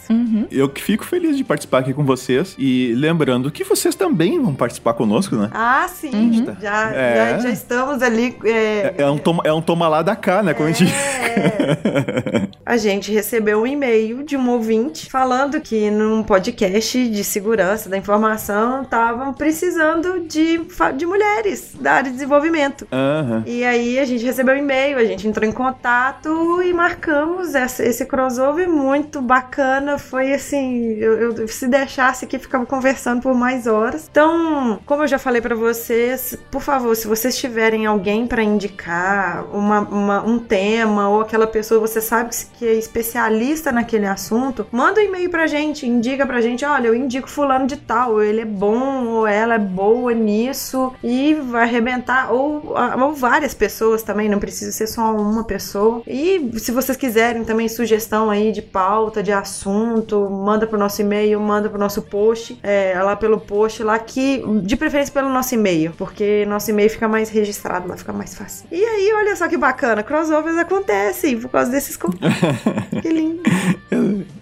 Eu que fico feliz de participar aqui com vocês. E lembrando que vocês também vão participar conosco, né? Ah, sim, já, É. já, já estamos ali. é, É, é um toma, é um toma lá da cá, né? Como a gente. É. (laughs) A gente recebeu um e-mail de um ouvinte falando que num podcast de segurança da informação estavam precisando de, de mulheres da área de desenvolvimento. Aham. E aí a gente recebeu um e-mail, a gente entrou em contato e marcamos essa- esse crossover muito bacana. Foi assim, eu, eu- se deixasse aqui ficava conversando por mais horas. Então, como eu já falei pra vocês, por favor, se vocês tiverem alguém pra indicar, uma, uma- um tema ou aquela pessoa você sabe que é especialista naquele assunto, manda um e-mail pra gente, indica pra gente, olha, eu indico fulano de tal, ele é bom ou ela é boa nisso e vai arrebentar ou, ou várias pessoas também, não precisa ser só uma pessoa. E se vocês quiserem também sugestão aí de pauta, de assunto, manda pro nosso e-mail, manda pro nosso post, é, lá pelo post lá que de preferência pelo nosso e-mail, porque nosso e-mail fica mais registrado lá, fica mais fácil. E aí, olha só que bacana, crossovers acontecem por causa desses con- (laughs) que lindo.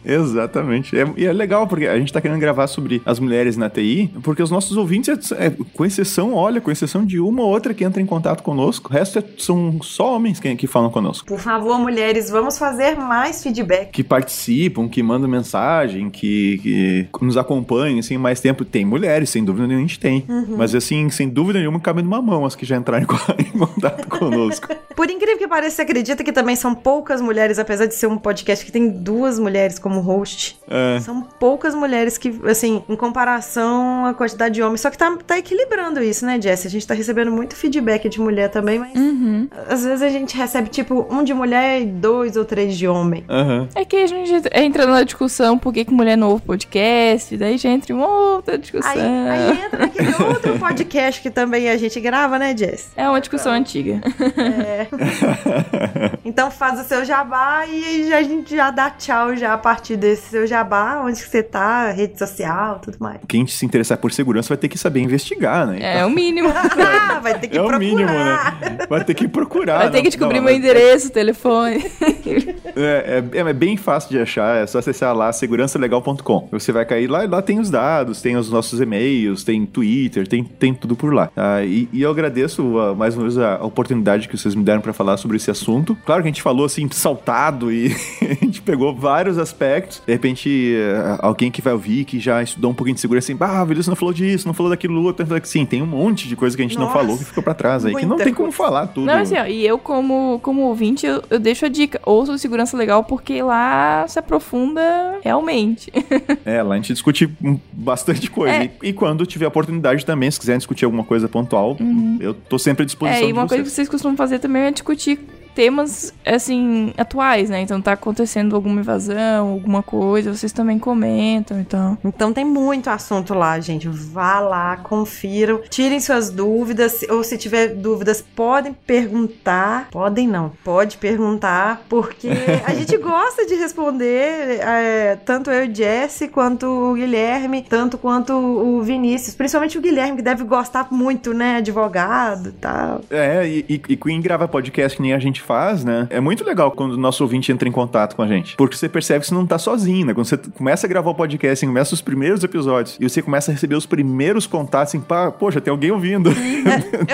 Exatamente. É- e é legal, porque a gente tá querendo gravar sobre as mulheres na TI, porque os nossos ouvintes, é- é, com exceção, olha, com exceção de uma ou outra que entra em contato conosco, o resto é- são só homens que, que falam conosco. Por favor, mulheres, vamos fazer mais feedback. Que participam, que mandam mensagem, que, que nos acompanham, assim, mais tempo. Tem mulheres, sem dúvida nenhuma a gente tem. Mas, assim, sem dúvida nenhuma, cabe numa mão as que já entraram em (laughs) co- em contato conosco. Por incrível que pareça, você acredita que também são poucas mulheres, apesar de ser um podcast que tem duas mulheres como host. É. São poucas mulheres que, assim, em comparação à quantidade de homens. Só que tá, tá equilibrando isso, né, Jess? A gente tá recebendo muito feedback de mulher também, mas Uhum. às vezes a gente recebe, tipo, um de mulher e dois ou três de homem. Aham. É que a gente entra na discussão por que, que mulher não ouve podcast, daí já entra em uma outra discussão. Aí, aí entra naquele outro podcast (laughs) que também a gente grava, né, Jess? É uma discussão antiga. É. (laughs) Então faz o seu jabá e a gente já dá tchau já a partir desse seu jabá, onde que você tá, rede social, tudo mais. Quem se interessar por segurança vai ter que saber investigar, né? É o mínimo. (laughs) Vai ter que É o procurar. mínimo, né? Vai ter que procurar. Vai ter que não- descobrir não, meu é- endereço, telefone. (laughs) É, é, é bem fácil de achar, é só acessar lá segurançalegal.com. Você vai cair lá, lá tem os dados, tem os nossos e-mails, tem Twitter, tem, tem tudo por lá. Ah, e, e eu agradeço ah, mais uma vez a, a oportunidade que vocês me deram para falar sobre esse assunto. Claro que a gente falou assim, saltado e (laughs) a gente pegou vários aspectos. De repente, eh, alguém que vai ouvir, que já estudou um pouquinho de segurança, assim, ah, Vinícius não falou disso, não falou daquilo outro. Sim, tem um monte de coisa que a gente não Nossa, falou que ficou para trás aí, que não tem como coisa. falar tudo. Não, assim, ó, e eu, como, como ouvinte, eu, eu deixo a dica. Ouça o Segurança Legal, porque lá se aprofunda realmente. (laughs) É, lá a gente discute bastante coisa. É. E, e quando tiver oportunidade também, se quiserem discutir alguma coisa pontual, eu tô sempre à disposição É, e uma coisa que vocês costumam fazer também é discutir temas, assim, atuais, né? Então tá acontecendo alguma invasão, alguma coisa, vocês também comentam, então... Então tem muito assunto lá, gente. Vá lá, confiram, tirem suas dúvidas, ou se tiver dúvidas, podem perguntar. Podem não, pode perguntar, porque a (laughs) gente gosta de responder, é, tanto eu e o Jesse, quanto o Guilherme, tanto quanto o Vinícius. Principalmente o Guilherme, que deve gostar muito, né? Advogado e tal. É, e, e, e quem grava podcast que nem a gente faz, né? É muito legal quando o nosso ouvinte entra em contato com a gente. Porque você percebe que você não tá sozinho, né? Quando você começa a gravar o podcast, começa os primeiros episódios, e você começa a receber os primeiros contatos, assim, pá, poxa, tem alguém ouvindo. (laughs)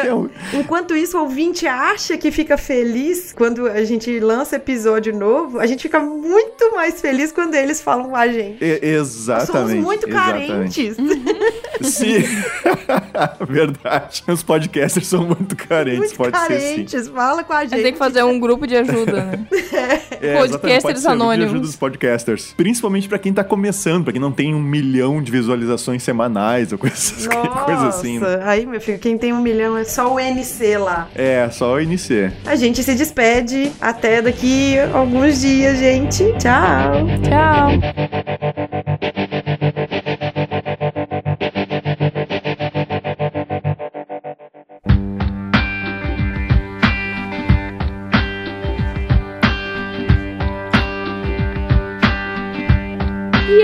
Tem um- Enquanto isso, o ouvinte acha que fica feliz quando a gente lança episódio novo, a gente fica muito mais feliz quando eles falam com a gente. E- Nós exatamente. somos muito exatamente. carentes. Sim. (laughs) Verdade. Os podcasters são muito carentes, muito pode ser sim. carentes. Fala com a gente. Tem que fazer um grupo de ajuda, né? (laughs) É, Podcasters anônimos. de ajuda dos podcasters. Principalmente pra quem tá começando, pra quem não tem um milhão de visualizações semanais ou coisas, (laughs) coisa assim. né? Nossa, aí, meu filho, quem tem um milhão é só o NC lá. É, só o INC. A gente se despede. Até daqui alguns dias, gente. Tchau. Tchau!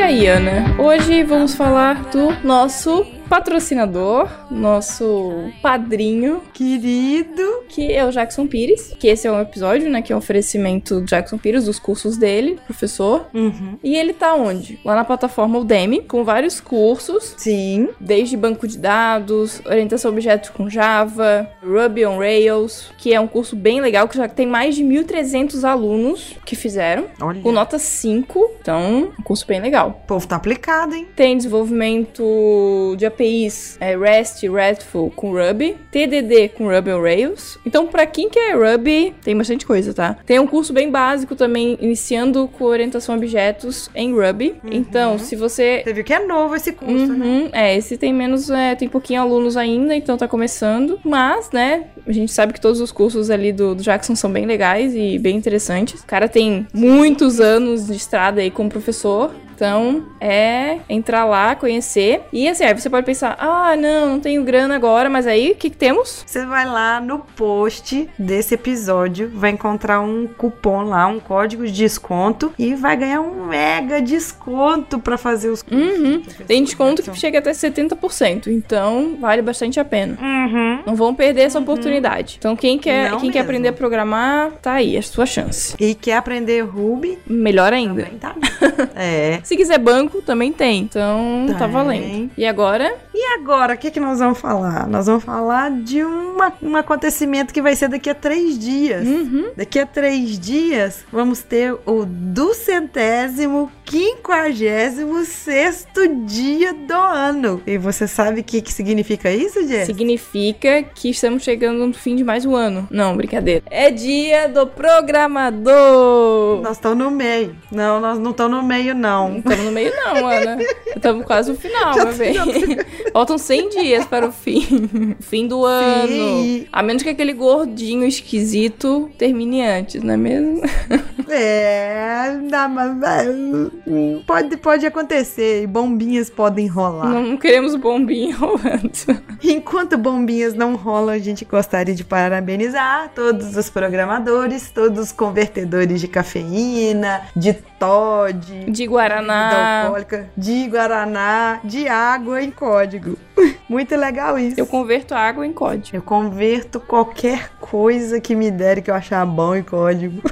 Aí, Ana? Hoje vamos falar do nosso patrocinador, nosso padrinho, Querido. que é o Jackson Pires, que esse é um episódio, né, que é um oferecimento do Jackson Pires, dos cursos dele, professor. Uhum. E ele tá onde? Lá na plataforma Udemy, com vários cursos, Sim. desde banco de dados, orientação a objetos com Java, Ruby on Rails, que é um curso bem legal, que já tem mais de 1.300 alunos que fizeram, Olha. com nota 5, então, um curso bem legal. O povo tá aplicado, hein? Tem desenvolvimento de APIs é, REST, RESTful com Ruby, TDD com Ruby on Rails. Então, pra quem quer Ruby, tem bastante coisa, tá? Tem um curso bem básico também, iniciando com orientação a objetos em Ruby. Então, se você Você viu que é novo esse curso, né? Uhum, é, esse tem menos, é, tem pouquinho alunos ainda, então tá começando. Mas, né, a gente sabe que todos os cursos ali do, do Jackson são bem legais e bem interessantes. O cara tem muitos anos de estrada aí como professor. Então, é entrar lá, conhecer. E assim, aí você pode pensar, ah, não, não tenho grana agora, mas aí, o que, que temos? Você vai lá no post desse episódio, vai encontrar um cupom lá, um código de desconto e vai ganhar um mega desconto pra fazer os cursos. Uhum. Tem desconto que chega até 70%, então vale bastante a pena. Uhum. Não vão perder essa oportunidade. Então, quem quer, Não quem quer aprender a programar, tá aí, é a sua chance. E quer aprender Ruby? Melhor ainda. Tá. (laughs) É. Se quiser banco, também tem. Então, tá Tem. valendo. E agora? E agora, o que, que nós vamos falar? Nós vamos falar de uma, um acontecimento que vai ser daqui a três dias. Uhum. Daqui a três dias, vamos ter o duzentésimo, quinquagésimo sexto dia do ano. E você sabe o que, que significa isso, Jess? Significa que estamos chegando no fim de mais um ano. Não, brincadeira. É dia do programador. Nós estamos no meio. Não, nós não estamos no meio, não. Não estamos no meio, não, Ana. Estamos quase no final, meu bem. Faltam 100 dias para o fim. (laughs) Fim do ano. Sim. A menos que aquele gordinho esquisito termine antes, não é mesmo? É, não, mas, pode, pode acontecer. e Bombinhas podem rolar. Não, queremos bombinha rolando. Enquanto bombinhas não rolam, a gente gostaria de parabenizar todos os programadores, todos os convertedores de cafeína, de Todd, De de Guaraná. alcoólica, de Guaraná, de água em código. (laughs) Muito legal isso. Eu converto água em código. Eu converto qualquer coisa que me der que eu achar bom em código.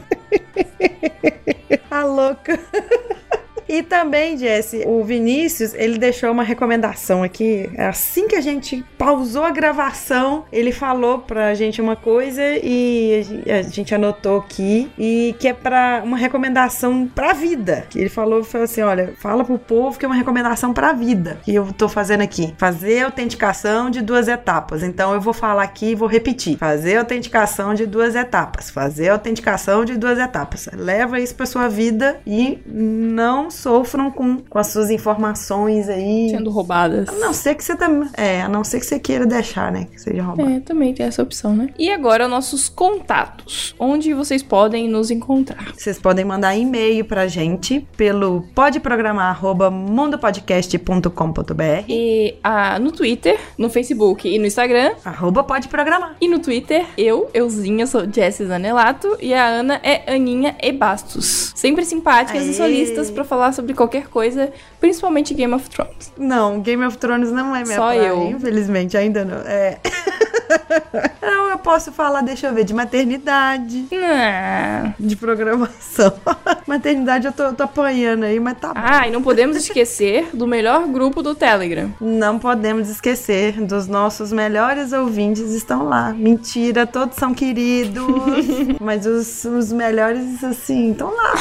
(laughs) tá louca. (laughs) E também, Jesse, o Vinícius, ele deixou uma recomendação aqui. Assim que a gente pausou a gravação, ele falou pra gente uma coisa e a gente anotou aqui. E que é pra uma recomendação pra vida. Que ele falou, falou assim: olha, fala pro povo que é uma recomendação pra vida. Que eu tô fazendo aqui. Fazer autenticação de duas etapas. Então eu vou falar aqui e vou repetir. Fazer autenticação de duas etapas. Fazer autenticação de duas etapas. Leva isso pra sua vida e não sofram com, com as suas informações aí. Sendo roubadas. A não ser que você também. É, a não ser que você queira deixar, né? Que seja roubado. É, também tem essa opção, né? E agora, nossos contatos. Onde vocês podem nos encontrar? Vocês podem mandar e-mail pra gente pelo podeprogramar@mundopodcast.com.br. E ah, no Twitter, no Facebook e no Instagram. Arroba pode programar. E no Twitter, eu, euzinha, sou Jessie Zanelato e a Ana é Aninha e Bastos. Sempre simpáticas Aê. e solistas pra falar sobre qualquer coisa, principalmente Game of Thrones. Não, Game of Thrones não é minha Só praia, eu. Infelizmente, ainda não. É. (laughs) (laughs) não, eu posso falar, deixa eu ver, de maternidade, Ah, de programação. (laughs) maternidade eu tô, tô apanhando aí, mas tá bom. Ah, e não podemos esquecer do melhor grupo do Telegram. Não podemos esquecer dos nossos melhores ouvintes estão lá. Mentira, todos são queridos, (laughs) mas os, os melhores, assim, estão lá.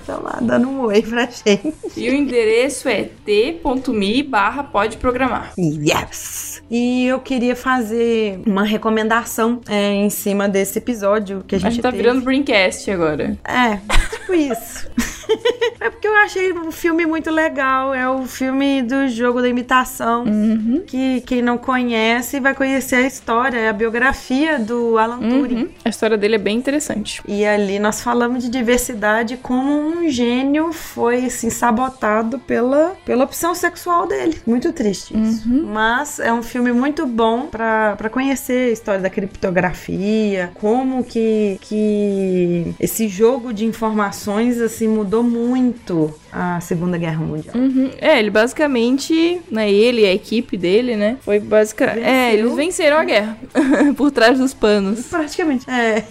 Estão lá, dando um oi pra gente. E o endereço é t.me barra pode programar. Yes! E eu queria fazer uma recomendação é, em cima desse episódio que a A gente gente tá teve. virando Dreamcast agora. É, tipo isso. (laughs) (laughs) é porque eu achei um filme muito legal. É o filme do jogo da imitação. Uhum. Que quem não conhece vai conhecer a história, é a biografia do Alan Turing. Uhum. A história dele é bem interessante. E ali nós falamos de diversidade, como um gênio foi assim, sabotado pela, pela opção sexual dele. Muito triste isso. Mas é um filme muito bom pra conhecer a história da criptografia, como que, que esse jogo de informações assim mudou muito a Segunda Guerra Mundial. Uhum. É, ele basicamente, né, ele e a equipe dele, né, foi basicamente... É, eles venceram a guerra (laughs) por trás dos panos. Praticamente. É.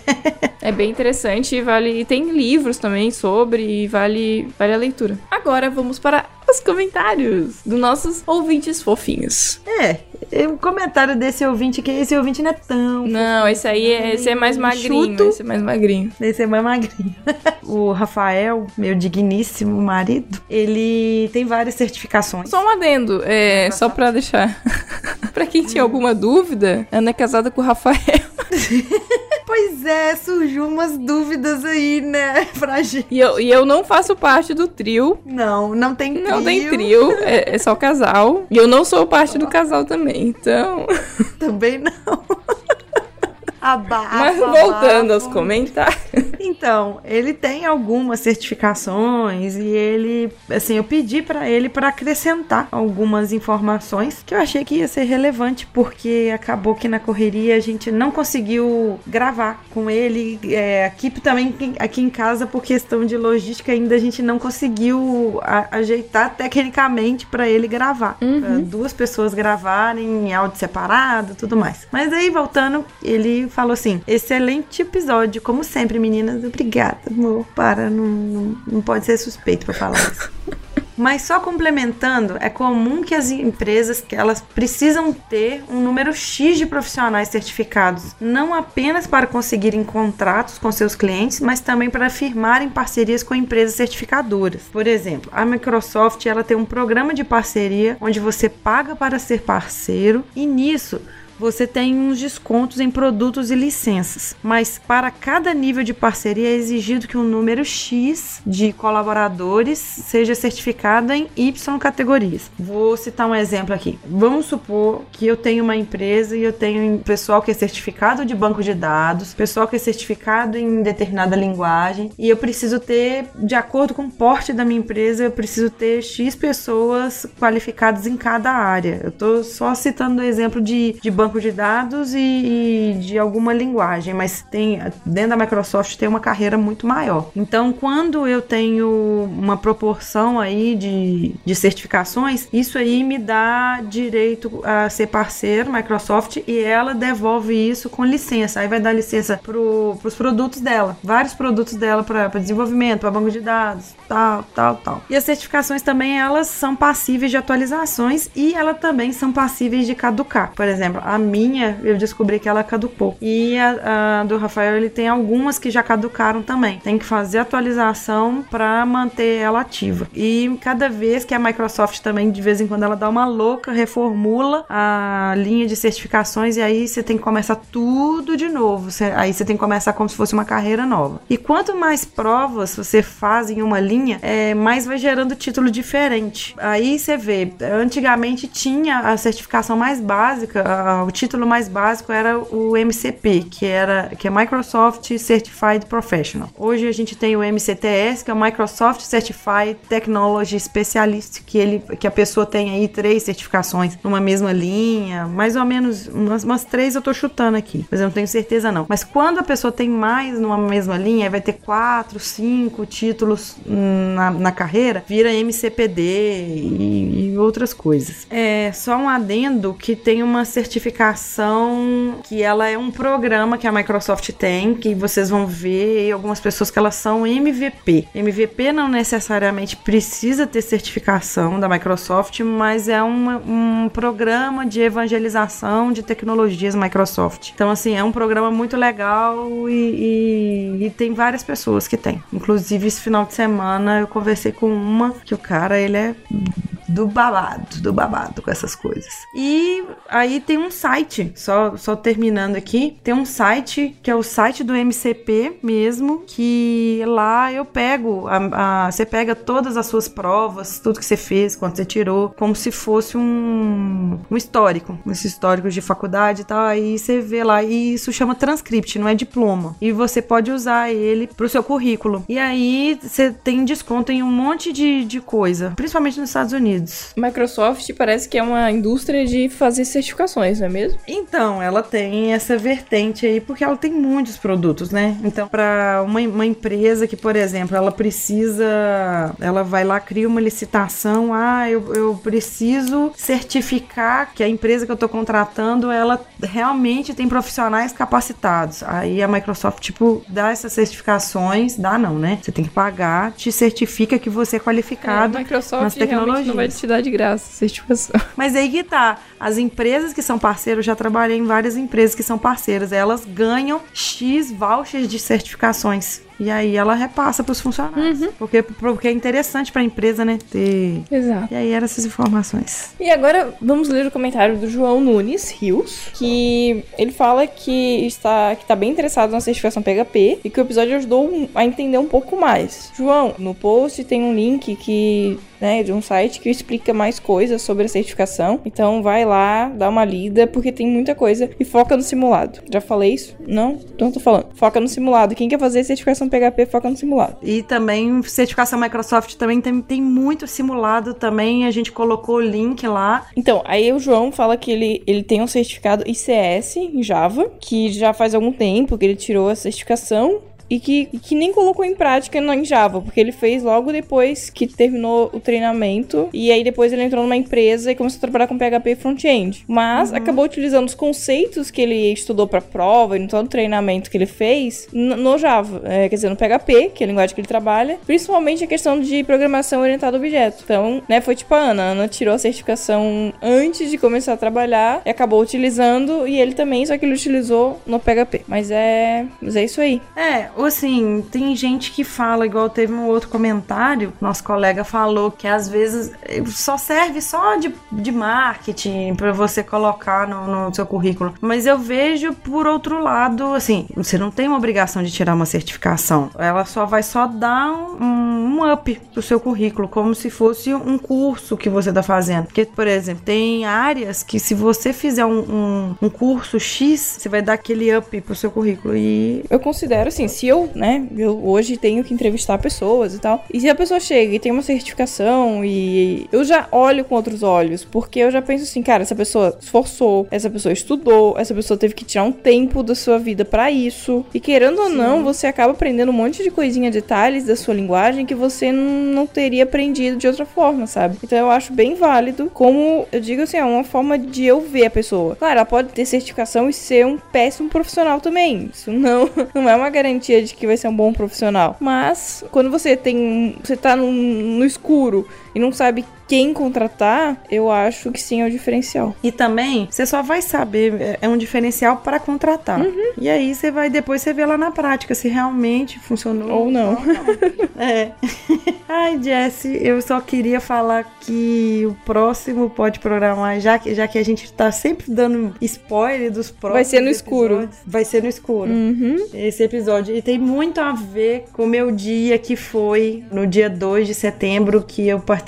É bem interessante e vale... E tem livros também sobre e vale, vale a leitura. Agora vamos para os comentários dos nossos ouvintes fofinhos. É. O comentário desse ouvinte, que esse ouvinte não é tão. Não, esse aí é, esse é mais magrinho, Chuto. esse é mais magrinho. Esse é mais magrinho. (laughs) o Rafael, meu digníssimo marido, ele tem várias certificações. Só um adendo, é, só pra deixar... (laughs) pra quem tinha alguma dúvida, Ana é casada com o Rafael. (laughs) Pois é, surgiu umas dúvidas aí, né, (laughs) pra gente. E eu, e eu não faço parte do trio. Não, não tem trio. Não tem trio, é, é só casal. E eu não sou parte do casal também, então. Também não. Abafa, (laughs) Mas voltando aos abafa. comentários. Então, ele tem algumas certificações e ele, assim, eu pedi pra ele pra acrescentar algumas informações que eu achei que ia ser relevante porque acabou que na correria a gente não conseguiu gravar com ele. É, aqui também aqui em casa por questão de logística ainda a gente não conseguiu a- ajeitar tecnicamente pra ele gravar, Pra duas pessoas gravarem em áudio separado, tudo mais. Mas aí voltando, ele falou assim: excelente episódio, como sempre, meninas. Obrigada, amor. Para, não, não, não pode ser suspeito pra falar isso. (laughs) Mas só complementando, é comum que as empresas que elas precisam ter um número X de profissionais certificados, não apenas para conseguirem contratos com seus clientes, mas também para firmarem parcerias com empresas certificadoras. Por exemplo, a Microsoft ela tem um programa de parceria onde você paga para ser parceiro e nisso você tem uns descontos em produtos e licenças, mas para cada nível de parceria é exigido que um número X de colaboradores seja certificado em Y categorias. Vou citar um exemplo aqui. Vamos supor que eu tenho uma empresa e eu tenho pessoal que é certificado de banco de dados, pessoal que é certificado em determinada linguagem, e eu preciso ter, de acordo com o porte da minha empresa, eu preciso ter X pessoas qualificadas em cada área. Eu estou só citando o exemplo de, de banco banco de dados e, e, de alguma linguagem, mas tem dentro da Microsoft tem uma carreira muito maior. Então, quando eu tenho uma proporção aí de, de certificações, isso aí me dá direito a ser parceiro Microsoft e ela devolve isso com licença. Aí vai dar licença para os produtos dela, vários produtos dela para desenvolvimento, para banco de dados, tal, tal, tal. E as certificações também elas são passíveis de atualizações e elas também são passíveis de caducar. Por exemplo, a minha, eu descobri que ela caducou. E a, a, do Rafael, ele tem algumas que já caducaram também. Tem que fazer atualização para manter ela ativa. E cada vez que a Microsoft também, de vez em quando, ela dá uma louca, reformula a linha de certificações e aí você tem que começar tudo de novo. Aí você tem que começar como se fosse uma carreira nova. E quanto mais provas você faz em uma linha, é, mais vai gerando título diferente. Aí você vê, antigamente tinha a certificação mais básica, o título mais básico era o MCP, que era que é Microsoft Certified Professional. Hoje a gente tem o MCTS, que é o Microsoft Certified Technology Specialist, que ele que a pessoa tem aí três certificações numa mesma linha, mais ou menos umas, umas três eu tô chutando aqui, mas eu não tenho certeza não. Mas quando a pessoa tem mais numa mesma linha, vai ter quatro, cinco títulos na, na carreira, vira MCPD e, e outras coisas. É só um adendo que tem uma certificação certificação que ela é um programa que a Microsoft tem, que vocês vão ver algumas pessoas que elas são MVP. MVP não necessariamente precisa ter certificação da Microsoft, mas é uma, um programa de evangelização de tecnologias Microsoft. Então, assim, é um programa muito legal e, e, e tem várias pessoas que tem. Inclusive, esse final de semana eu conversei com uma que o cara, ele é do babado, do babado com essas coisas. E aí tem um site, só, só terminando aqui, tem um site que é o site do MCP mesmo, que lá eu pego, a, a, você pega todas as suas provas, tudo que você fez, quanto você tirou, como se fosse um, um histórico, esse histórico de faculdade e tal, aí você vê lá, e isso chama transcript, não é diploma. E você pode usar ele pro seu currículo. E aí você tem desconto em um monte de, de coisa, principalmente nos Estados Unidos. Unidos. Microsoft parece que é uma indústria de fazer certificações, não é mesmo? Então, ela tem essa vertente aí, porque ela tem muitos produtos, né? Então, para uma, uma empresa que, por exemplo, ela precisa, ela vai lá, cria uma licitação, ah, eu, eu preciso certificar que a empresa que eu tô contratando, ela realmente tem profissionais capacitados. Aí a Microsoft, tipo, dá essas certificações, dá não, né? Você tem que pagar, te certifica que você é qualificado é, Microsoft nas tecnologias. Vai te dar de graça certificação. Mas aí que tá. As empresas que são parceiros, já trabalhei em várias empresas que são parceiras, elas ganham X vouchers de certificações. E aí ela repassa para os funcionários. Uhum. Porque, porque é interessante para a empresa, né? Ter. Exato. E aí eram essas informações. E agora vamos ler o comentário do João Nunes Rios, que ele fala que está, que está bem interessado na certificação PHP e que o episódio ajudou a entender um pouco mais. João, no post tem um link que né, de um site que explica mais coisas sobre a certificação. Então vai lá, dá uma lida, porque tem muita coisa e foca no simulado. Já falei isso? Não? Então tô falando. Foca no simulado. Quem quer fazer certificação certificação PHP foca no simulado. E também certificação Microsoft também tem, tem muito simulado também, a gente colocou o link lá. Então, aí o João fala que ele, ele tem um certificado ICS em Java, que já faz algum tempo que ele tirou a certificação e que, e que nem colocou em prática no, em Java, porque ele fez logo depois que terminou o treinamento e aí depois ele entrou numa empresa e começou a trabalhar com PHP front-end. Mas Uhum. acabou utilizando os conceitos que ele estudou pra prova e no todo o treinamento que ele fez no Java, é, quer dizer, no PHP, que é a linguagem que ele trabalha, principalmente a questão de programação orientada a objeto. Então, né, foi tipo a Ana. A Ana tirou a certificação antes de começar a trabalhar e acabou utilizando e ele também, só que ele utilizou no PHP. Mas é, mas é isso aí. É, assim, tem gente que fala, igual teve um outro comentário, nosso colega falou que às vezes eh, só serve só de, de marketing pra você colocar no, no seu currículo. Mas eu vejo por outro lado, assim, você não tem uma obrigação de tirar uma certificação. Ela só vai só dar um, um up pro seu currículo, como se fosse um curso que você tá fazendo. Porque, por exemplo, tem áreas que se você fizer um, um, um curso X, você vai dar aquele up pro seu currículo. E Eu considero assim, se eu, né, eu hoje tenho que entrevistar pessoas e tal, e se a pessoa chega e tem uma certificação e eu já olho com outros olhos, porque eu já penso assim, cara, essa pessoa esforçou, essa pessoa estudou, essa pessoa teve que tirar um tempo da sua vida pra isso. E querendo ou não, você acaba aprendendo um monte de coisinha, detalhes da sua linguagem que você não teria aprendido de outra forma, sabe? Então eu acho bem válido, como eu digo assim, é uma forma de eu ver a pessoa. Claro, ela pode ter certificação e ser um péssimo profissional também. Isso não, (laughs) não é uma garantia de que vai ser um bom profissional. Mas quando você tem. Você tá no, no escuro e não sabe quem contratar, eu acho que sim é o diferencial. E também, você só vai saber, é- é um diferencial para contratar. Uhum. E aí você vai depois você vê lá na prática se realmente funcionou Ou não. (laughs) É. (laughs) Ai, Jesse, eu só queria falar que o próximo pode programar, já que, já que a gente tá sempre dando spoiler dos próximos. Vai ser no escuro. episódios, Vai ser no escuro. Uhum. Esse episódio. E tem muito a ver com o meu dia, que foi no dia 2 de setembro, que eu participei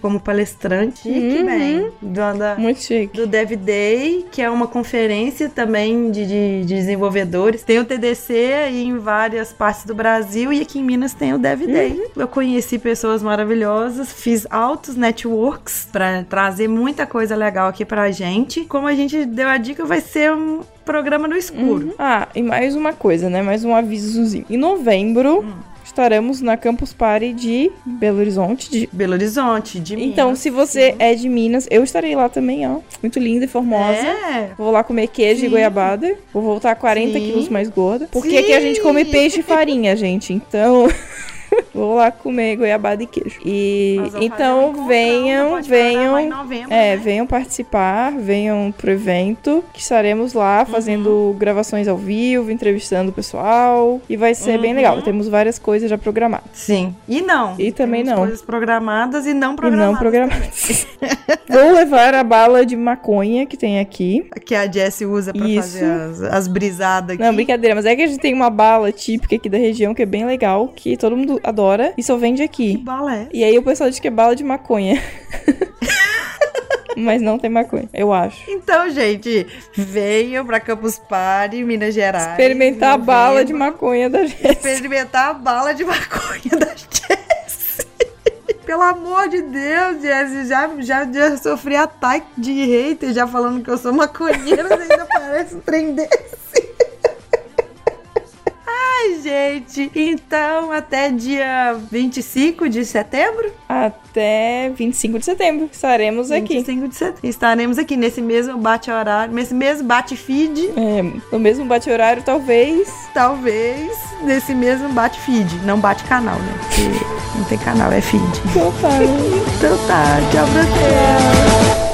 como palestrante. E que Uhum. bem. Da, da- Muito chique. do Dev Day, que é uma conferência também de, de- de desenvolvedores. Tem o TDC aí em várias partes do Brasil e aqui em Minas tem o Dev Day. Eu conheci pessoas maravilhosas, fiz altos networks pra trazer muita coisa legal aqui pra gente. Como a gente deu a dica, vai ser um programa no escuro. Ah, e mais uma coisa, né? Mais um avisozinho. Em novembro. Estaremos na Campus Party de Belo Horizonte, de Belo Horizonte, de Minas. Então, se você é de Minas, eu estarei lá também, ó. Muito linda e formosa. É. Vou lá comer queijo Sim. e goiabada. Vou voltar 40 Sim. quilos mais gorda. Porque Sim. aqui a gente come peixe e farinha, gente. Então. (laughs) (laughs) Vou lá comer goiabada e queijo. E então venham, venham. novembro, É, né? venham participar, venham pro evento, que estaremos lá fazendo gravações ao vivo, entrevistando o pessoal, e vai ser bem Uhum. legal. Temos várias coisas já programadas. Sim. E não. E também Temos não. coisas programadas e não E programadas. não programadas. (laughs) Vou levar a bala de maconha que tem aqui. que a Jessie usa pra Isso. fazer as, as brisadas aqui. Não, brincadeira, mas é que a gente tem uma bala típica aqui da região que é bem legal, que todo mundo adora e só vende Que aqui. bala é? E aí o pessoal diz que é bala de maconha. (laughs) mas não tem maconha, eu acho. Então, gente, venham pra Campus Party, Minas Gerais. Experimentar a bala de maconha da gente. Experimentar a bala de maconha da Jessie. (laughs) Pelo amor de Deus, Jessie, já, já, já sofri ataque de hater já falando que eu sou maconheira, (laughs) ainda parece um trem desse. Ai, gente. Então, até dia 25 de setembro? Até 25 de setembro estaremos aqui. 25 de setembro. Estaremos aqui nesse mesmo bate-horário, nesse mesmo bate-feed, É, no mesmo bate-horário, talvez. talvez, nesse mesmo bate-feed. Não bate-canal, né? Porque não tem canal, é feed. Então tá, né? Então tá, tchau pra.